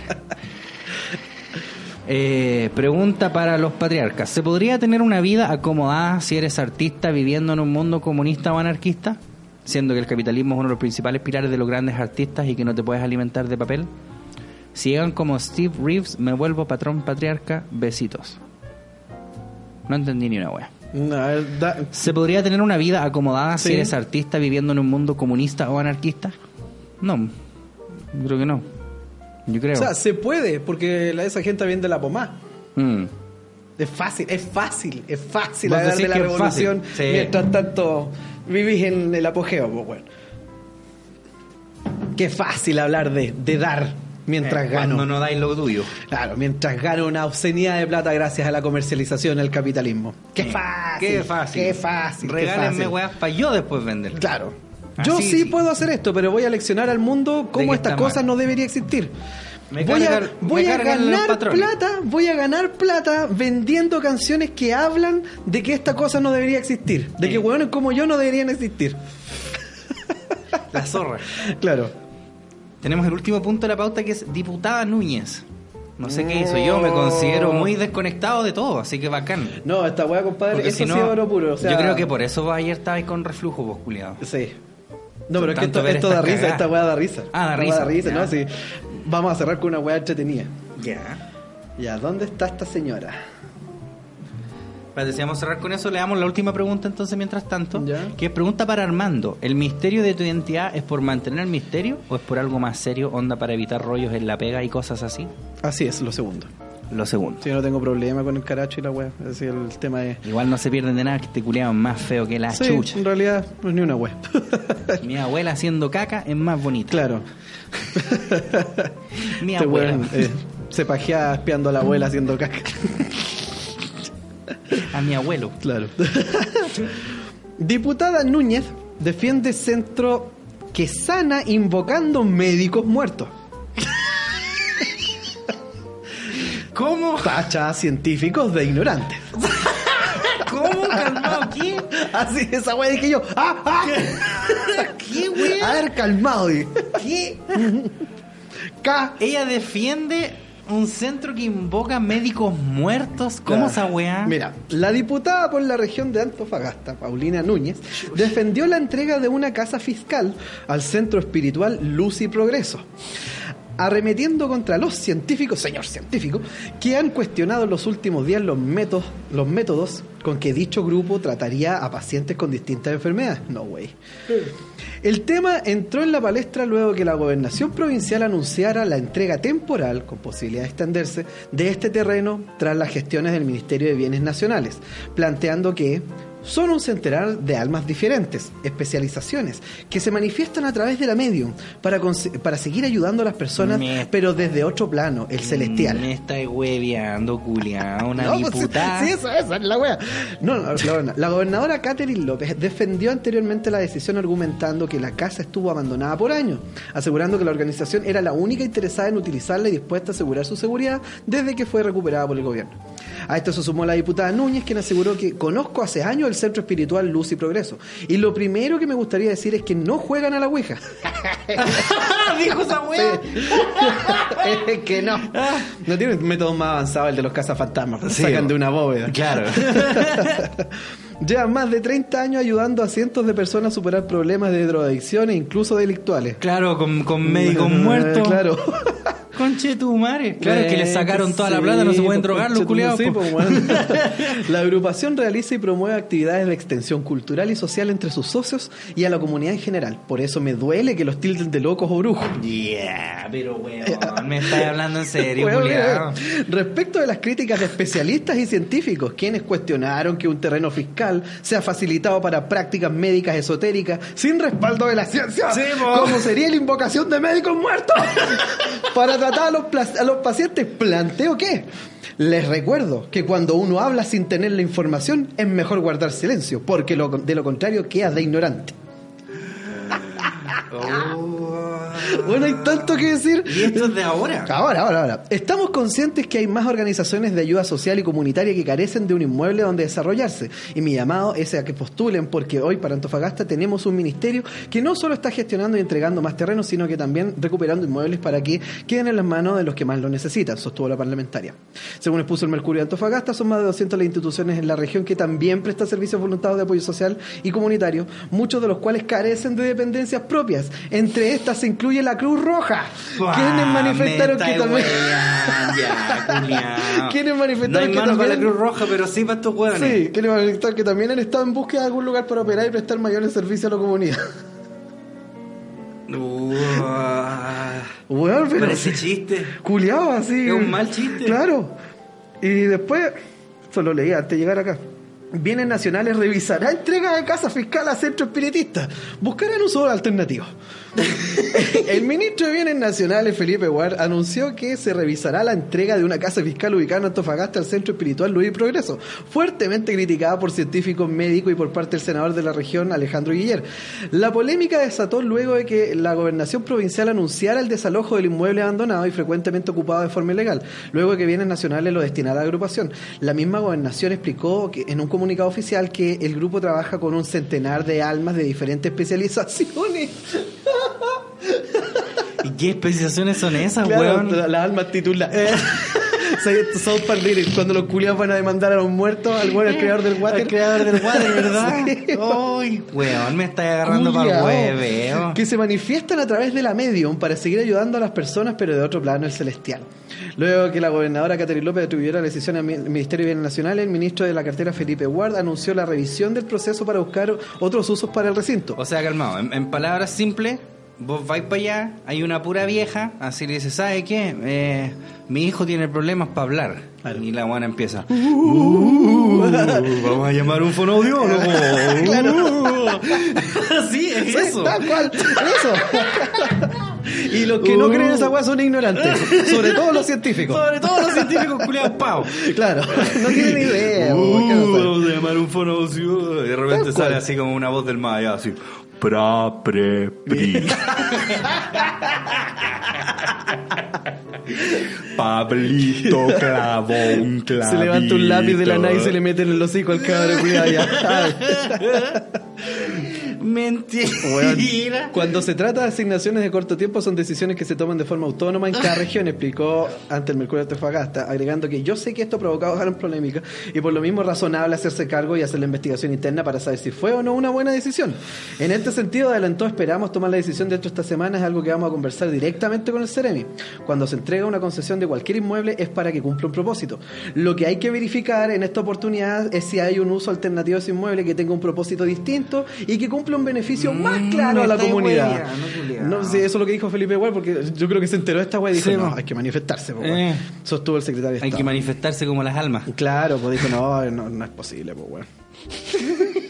Eh, pregunta para los patriarcas. ¿Se podría tener una vida acomodada si eres artista viviendo en un mundo comunista o anarquista? Siendo que el capitalismo es uno de los principales pilares de los grandes artistas y que no te puedes alimentar de papel. Si llegan como Steve Reeves, me vuelvo patrón patriarca. Besitos. No entendí ni una wea. No, da- ¿Se podría tener una vida acomodada si eres artista viviendo en un mundo comunista o anarquista? No, creo que no. Yo creo. O sea, se puede, porque la, esa gente viene de la pomá. Mm. Es fácil, es fácil, es fácil hablar de la revolución sí. mientras tanto vivís en el apogeo, pues bueno. Qué fácil hablar de, de dar mientras gano. Eh, Cuando no dais lo tuyo. Claro, mientras gano una obscenidad de plata gracias a la comercialización del capitalismo. Qué fácil. Qué fácil. Qué fácil. Regálenme weas para yo después venderlas. Claro. Así Yo sí, puedo hacer esto, pero voy a leccionar al mundo cómo estas cosas no debería existir. Me voy a, voy a ganar plata, voy a ganar plata vendiendo canciones que hablan de que esta cosa no debería existir, de que hueones como yo no deberían existir. La zorra. *laughs* Claro. Tenemos el último punto de la pauta que es diputada Núñez. No sé qué hizo. Yo me considero muy desconectado de todo, así que bacán. No, esta weá, compadre, Porque eso si sí no, es oro puro. o sea- yo creo que por eso vos ayer estabas con reflujo, vos, culiado. Sí. No, pero es que esto, da risa, esta weá da risa. Ah, da risa, Da risa. ¿no? Sí. Vamos a cerrar con una weá entretenida. Ya. Ya, ¿dónde está esta señora? Espérate, si vamos a cerrar con eso, le damos la última pregunta entonces mientras tanto. Ya. Que es pregunta para Armando. ¿El misterio de tu identidad es por mantener el misterio o es por algo más serio, onda para evitar rollos en la pega y cosas así? Así es, lo segundo. Lo segundo. Si yo no tengo problema con el caracho y la. Es decir, el tema es. Igual no se pierden de nada que culiado es más feo que la Sí, chucha. en realidad, pues ni una weá. *laughs* Mi abuela haciendo caca es más bonita. claro. Mi Este abuela. eh, se pajea espiando a la abuela haciendo caca. *laughs* A mi abuelo. Claro. *laughs* Diputada Núñez defiende centro que sana invocando médicos muertos. *laughs* ¿Cómo? Tacha a científicos de ignorantes. *laughs* ¿Cómo, calmado? ¿Qué? Así, esa weá dije yo. ¡Ah! ¡Ah! ¿Qué? A ver, calmado. dije. ¿Qué? K. Ella defiende Un centro que invoca médicos muertos. ¿Cómo esa weá? Mira, la diputada por la región de Antofagasta, Paulina Núñez, defendió la entrega de una casa fiscal al centro espiritual Luz y Progreso. Arremetiendo contra los científicos, señor científico, que han cuestionado en los últimos días los métodos, los métodos con que dicho grupo trataría a pacientes con distintas enfermedades. No, way. El tema entró en la palestra luego que la gobernación provincial anunciara la entrega temporal, con posibilidad de extenderse, de este terreno tras las gestiones del Ministerio de Bienes Nacionales, planteando que son un centenar de almas diferentes, especializaciones, que se manifiestan a través de la medium para, para seguir ayudando a las personas, Me- pero desde otro plano, el celestial. Me está hueveando, culiao. Una *laughs* No, pues, diputada. sí, esa, esa es la wea. No, no, la, la gobernadora Catherine López defendió anteriormente la decisión argumentando que la casa estuvo abandonada por años, asegurando que la organización era la única interesada en utilizarla y dispuesta a asegurar su seguridad desde que fue recuperada por el gobierno. A esto se sumó la diputada Núñez, quien aseguró que conozco hace años el Centro Espiritual Luz y Progreso. Y lo primero que me gustaría decir es que no juegan a la Ouija. *laughs* Dijo esa *laughs* es que no. No tienen métodos más avanzados el de los cazafantasmas. pues, Sí, sacan de una bóveda. Claro. *laughs* Llevan más de 30 años ayudando a cientos de personas a superar problemas de drogadicción e incluso delictuales. Claro, con, con médicos muertos. Claro. Conche tu madre. Claro, es que le sacaron toda la plata, no se pueden drogar los culiados. sí, pues, *laughs* bueno. La agrupación realiza y promueve actividades de extensión cultural y social entre sus socios y a la comunidad en general. Por eso me duele que los tilden de locos o brujos. Yeah, pero weón, me estás hablando en serio, Weón, Respecto de las críticas de especialistas y científicos, quienes cuestionaron que un terreno fiscal sea facilitado para prácticas médicas esotéricas sin respaldo de la ciencia, Sí, como sería la invocación de médicos muertos *laughs* para tratar a los, a los pacientes, planteo que les recuerdo que cuando uno habla sin tener la información es mejor guardar silencio, porque de lo contrario quedas de ignorante. Bueno, hay tanto que decir. Y esto es de ahora. Ahora, ahora, ahora. Estamos conscientes que hay más organizaciones de ayuda social y comunitaria que carecen de un inmueble donde desarrollarse. Y mi llamado es a que postulen porque hoy para Antofagasta tenemos un ministerio que no solo está gestionando y entregando más terrenos, sino que también recuperando inmuebles para que queden en las manos de los que más lo necesitan, sostuvo la parlamentaria. Según expuso el Mercurio de Antofagasta, son más de 200 las instituciones en la región que también prestan servicios voluntarios de apoyo social y comunitario, muchos de los cuales carecen de dependencias propias. Entre estas se incluye la Cruz Roja, quienes manifestaron que también... Ya. ¿Quiénes manifestaron no que para la también- Cruz Roja, pero sí para estos hueones. Sí, que, le- que también han estado en búsqueda de algún lugar para operar y prestar mayores servicios a la comunidad. Weón, pero. Parece chiste. Culeado así. Es un mal chiste. Claro. Y después, solo leí antes de llegar acá. Bienes Nacionales revisará entrega de casa fiscal a centro espiritista. Buscarán uso alternativo. El ministro de Bienes Nacionales, Felipe Guard, anunció que se revisará la entrega de una casa fiscal ubicada en Antofagasta al Centro Espiritual Luis Progreso, fuertemente criticada por científicos médicos y por parte del senador de la región, Alejandro Guiller. La polémica desató luego de que la gobernación provincial anunciara el desalojo del inmueble abandonado y frecuentemente ocupado de forma ilegal, luego de que Bienes Nacionales lo destinara a la agrupación. La misma gobernación explicó que en un comunicado oficial que el grupo trabaja con un centenar de almas de diferentes especializaciones. ¿Y qué especializaciones son esas, Claro, weón? la- las almas titulares. South Park Lyrics, cuando los culiados van a demandar a los muertos, al buen el creador del water. El creador del water, *laughs* ¿verdad? Sí. Ay, weón, me está agarrando para el hueveo. Que se manifiestan a través de la medium para seguir ayudando a las personas, pero de otro plano, el celestial. Luego que la gobernadora Catherine López atribuyera la decisión al Mi- Ministerio de Bienes Nacionales, el ministro de la cartera Felipe Ward anunció la revisión del proceso para buscar otros usos para el recinto. O sea, calmado, en, en palabras simples, vos vais para allá, hay una pura vieja, así le dice, ¿sabe qué? Eh, mi hijo tiene problemas para hablar. Y la buena empieza, "Uh, vamos a llamar un fonoaudiólogo. *laughs* Claro. *laughs* sí, es Sí, eso. Tal cual, eso. *laughs* y los que no creen esa weá son ignorantes, sobre todo los científicos. Sobre todo los científicos culiados pavo. Claro, no tienen idea. Uh, weón, ¿qué no saben? vamos a llamar un fonoaudiólogo. Y de repente sale así como una voz del más allá, así. Pra, pre, pri. Pablito clavó un clavito. Se levanta un lápiz de la nada y se le mete en el hocico al cabrón, cuidado ya. *laughs* Mentira. Cuando se trata de asignaciones de corto tiempo son decisiones que se toman de forma autónoma en cada región, explicó ante el Mercurio Antofagasta, agregando que yo sé que esto ha provocado gran polémica y por lo mismo razonable hacerse cargo y hacer la investigación interna para saber si fue o no una buena decisión. En este sentido, adelantó, esperamos tomar la decisión de esta semana, es algo que vamos a conversar directamente con el Ceremi. Cuando se entrega una concesión de cualquier inmueble es para que cumpla un propósito. Lo que hay que verificar en esta oportunidad es si hay un uso alternativo de ese inmueble que tenga un propósito distinto y que cumpla un beneficio más Mm, claro a la comunidad. culiao. No, sí, eso es lo que dijo Felipe igual, porque yo creo que se enteró de esta wea y dijo, Sí, no, hay que manifestarse, po, weón". Eh. Sostuvo el secretario de Hay que Estado. manifestarse como las almas. Claro, pues dijo, no, no, no es posible, pues weón. *laughs*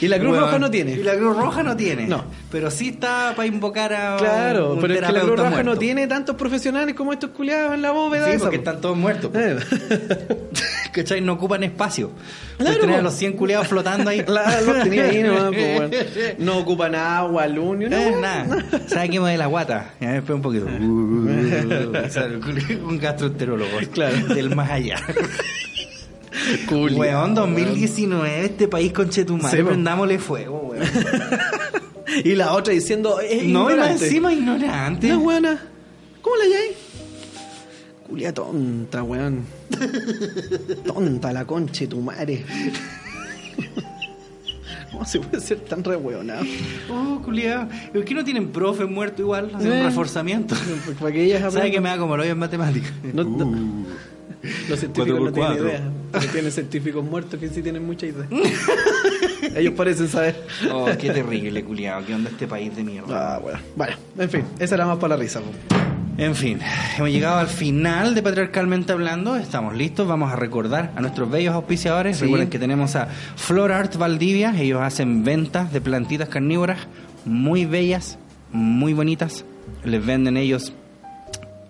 y la Cruz. Roja no tiene. Y la Cruz Roja no tiene. No. Pero sí está para invocar a. Claro, un pero es que la Cruz Roja no tiene tantos profesionales como estos culiados en la bóveda. Sí, esa, porque po. están todos muertos. po. Eh. *laughs* ¿Cachai? No ocupan espacio. Claro. Tener a los 100 culiados flotando ahí. *laughs* Claro, los tenía ahí nomás, pues, weón. *laughs* No ocupan agua, luz, ni una Eh, weá. nada. Saquemos de la guata. Ya espera un poquito. *laughs* Uh, un gastroenterólogo. Claro. Del más allá. Culiao, Weón, 2019, este país con Chetumare, Sí, prendámosle fuego, weón. Y la otra diciendo, No, ignorante. encima ignorante. No, weona. ¿Cómo la hay? Culia tonta, weón. tonta la concha de tu madre. ¿Cómo se puede ser tan re weonado? Oh, culiado. ¿Por qué no tienen profe muerto igual? Hacen Eh. un reforzamiento. Para que ellas ¿Sabes aprendan. que me da como lo en matemáticas? No- no- Los científicos no tienen idea. Porque tienen científicos muertos que sí tienen mucha idea. *laughs* Ellos parecen saber. Oh, qué terrible, culiado. ¿Qué onda este país de mierda? Ah, bueno. Bueno, en fin, esa era más para la risa. po. En fin, hemos llegado al final de Patriarcalmente Hablando. Estamos listos. Vamos a recordar a nuestros bellos auspiciadores. Sí. Recuerden que tenemos a Flor Art Valdivia. Ellos hacen ventas de plantitas carnívoras muy bellas, muy bonitas. Les venden ellos.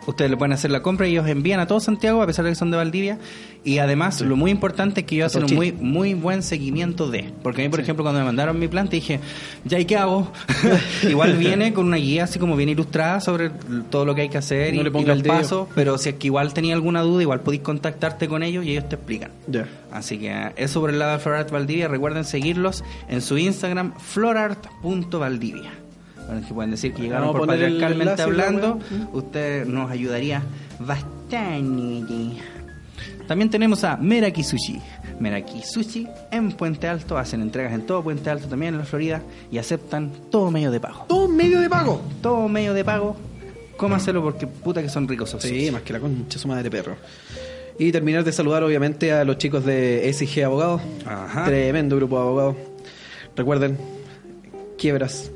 Ustedes le pueden hacer la compra y ellos envían a todo Santiago, a pesar de que son de Valdivia. Y además, lo muy importante es que ellos hacen un muy, muy buen seguimiento de. Porque a mí, por ejemplo, cuando me mandaron mi planta, dije, ¿ya y qué hago? *laughs* Igual viene con una guía así como bien ilustrada sobre todo lo que hay que hacer No y, le y los pasos. Pero si es que igual tenía alguna duda, igual podéis contactarte con ellos y ellos te explican. Así que eso por el lado de Florart Valdivia. Recuerden seguirlos en su Instagram, florart.valdivia. Bueno, que pueden decir que llegaron por patriarcalmente hablando. Usted nos ayudaría bastante. También tenemos a Meraki Sushi. Meraki Sushi en Puente Alto. Hacen entregas en todo Puente Alto, también en la Florida. Y aceptan todo medio de pago. Todo medio de pago. Todo medio de pago. Cómaselo porque puta que son ricos esos Sí, más que la concha su madre perro. Y terminar de saludar obviamente a los chicos de SG Abogados. Tremendo grupo de abogados. Recuerden, quiebras,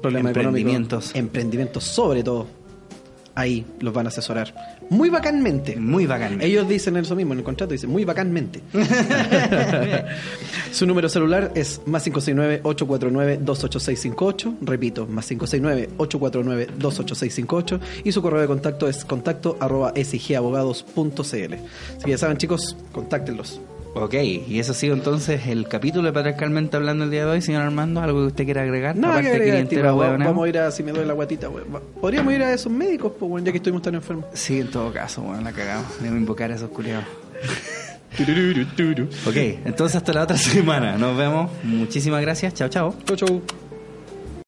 problemas Emprendimientos. económicos, emprendimientos sobre todo. Ahí los van a asesorar. Muy bacanmente. Muy bacán. Ellos dicen eso mismo en el contrato, dicen muy bacanmente. *laughs* Su número celular es más 569-849-28658. Repito, más 569-849-28658. Y su correo de contacto es contacto arroba sgabogados.cl. Así que ya saben, chicos, contáctenlos. Ok, y eso ha sido entonces el capítulo de Patriarcalmente Hablando el día de hoy, señor Armando. ¿Algo que usted quiera agregar? Que Aparte agregar, clientela tipo, va- huevonao. vamos a ir a si me duele la guatita, Podríamos ir a esos médicos, pues, bueno, ya que estuvimos tan enfermos. Sí, en todo caso, bueno, la cagamos. Debemos invocar a esos culiados. *laughs* Ok, entonces hasta la otra *laughs* semana. Nos vemos. Muchísimas gracias. Chao, chao. Chau, chau.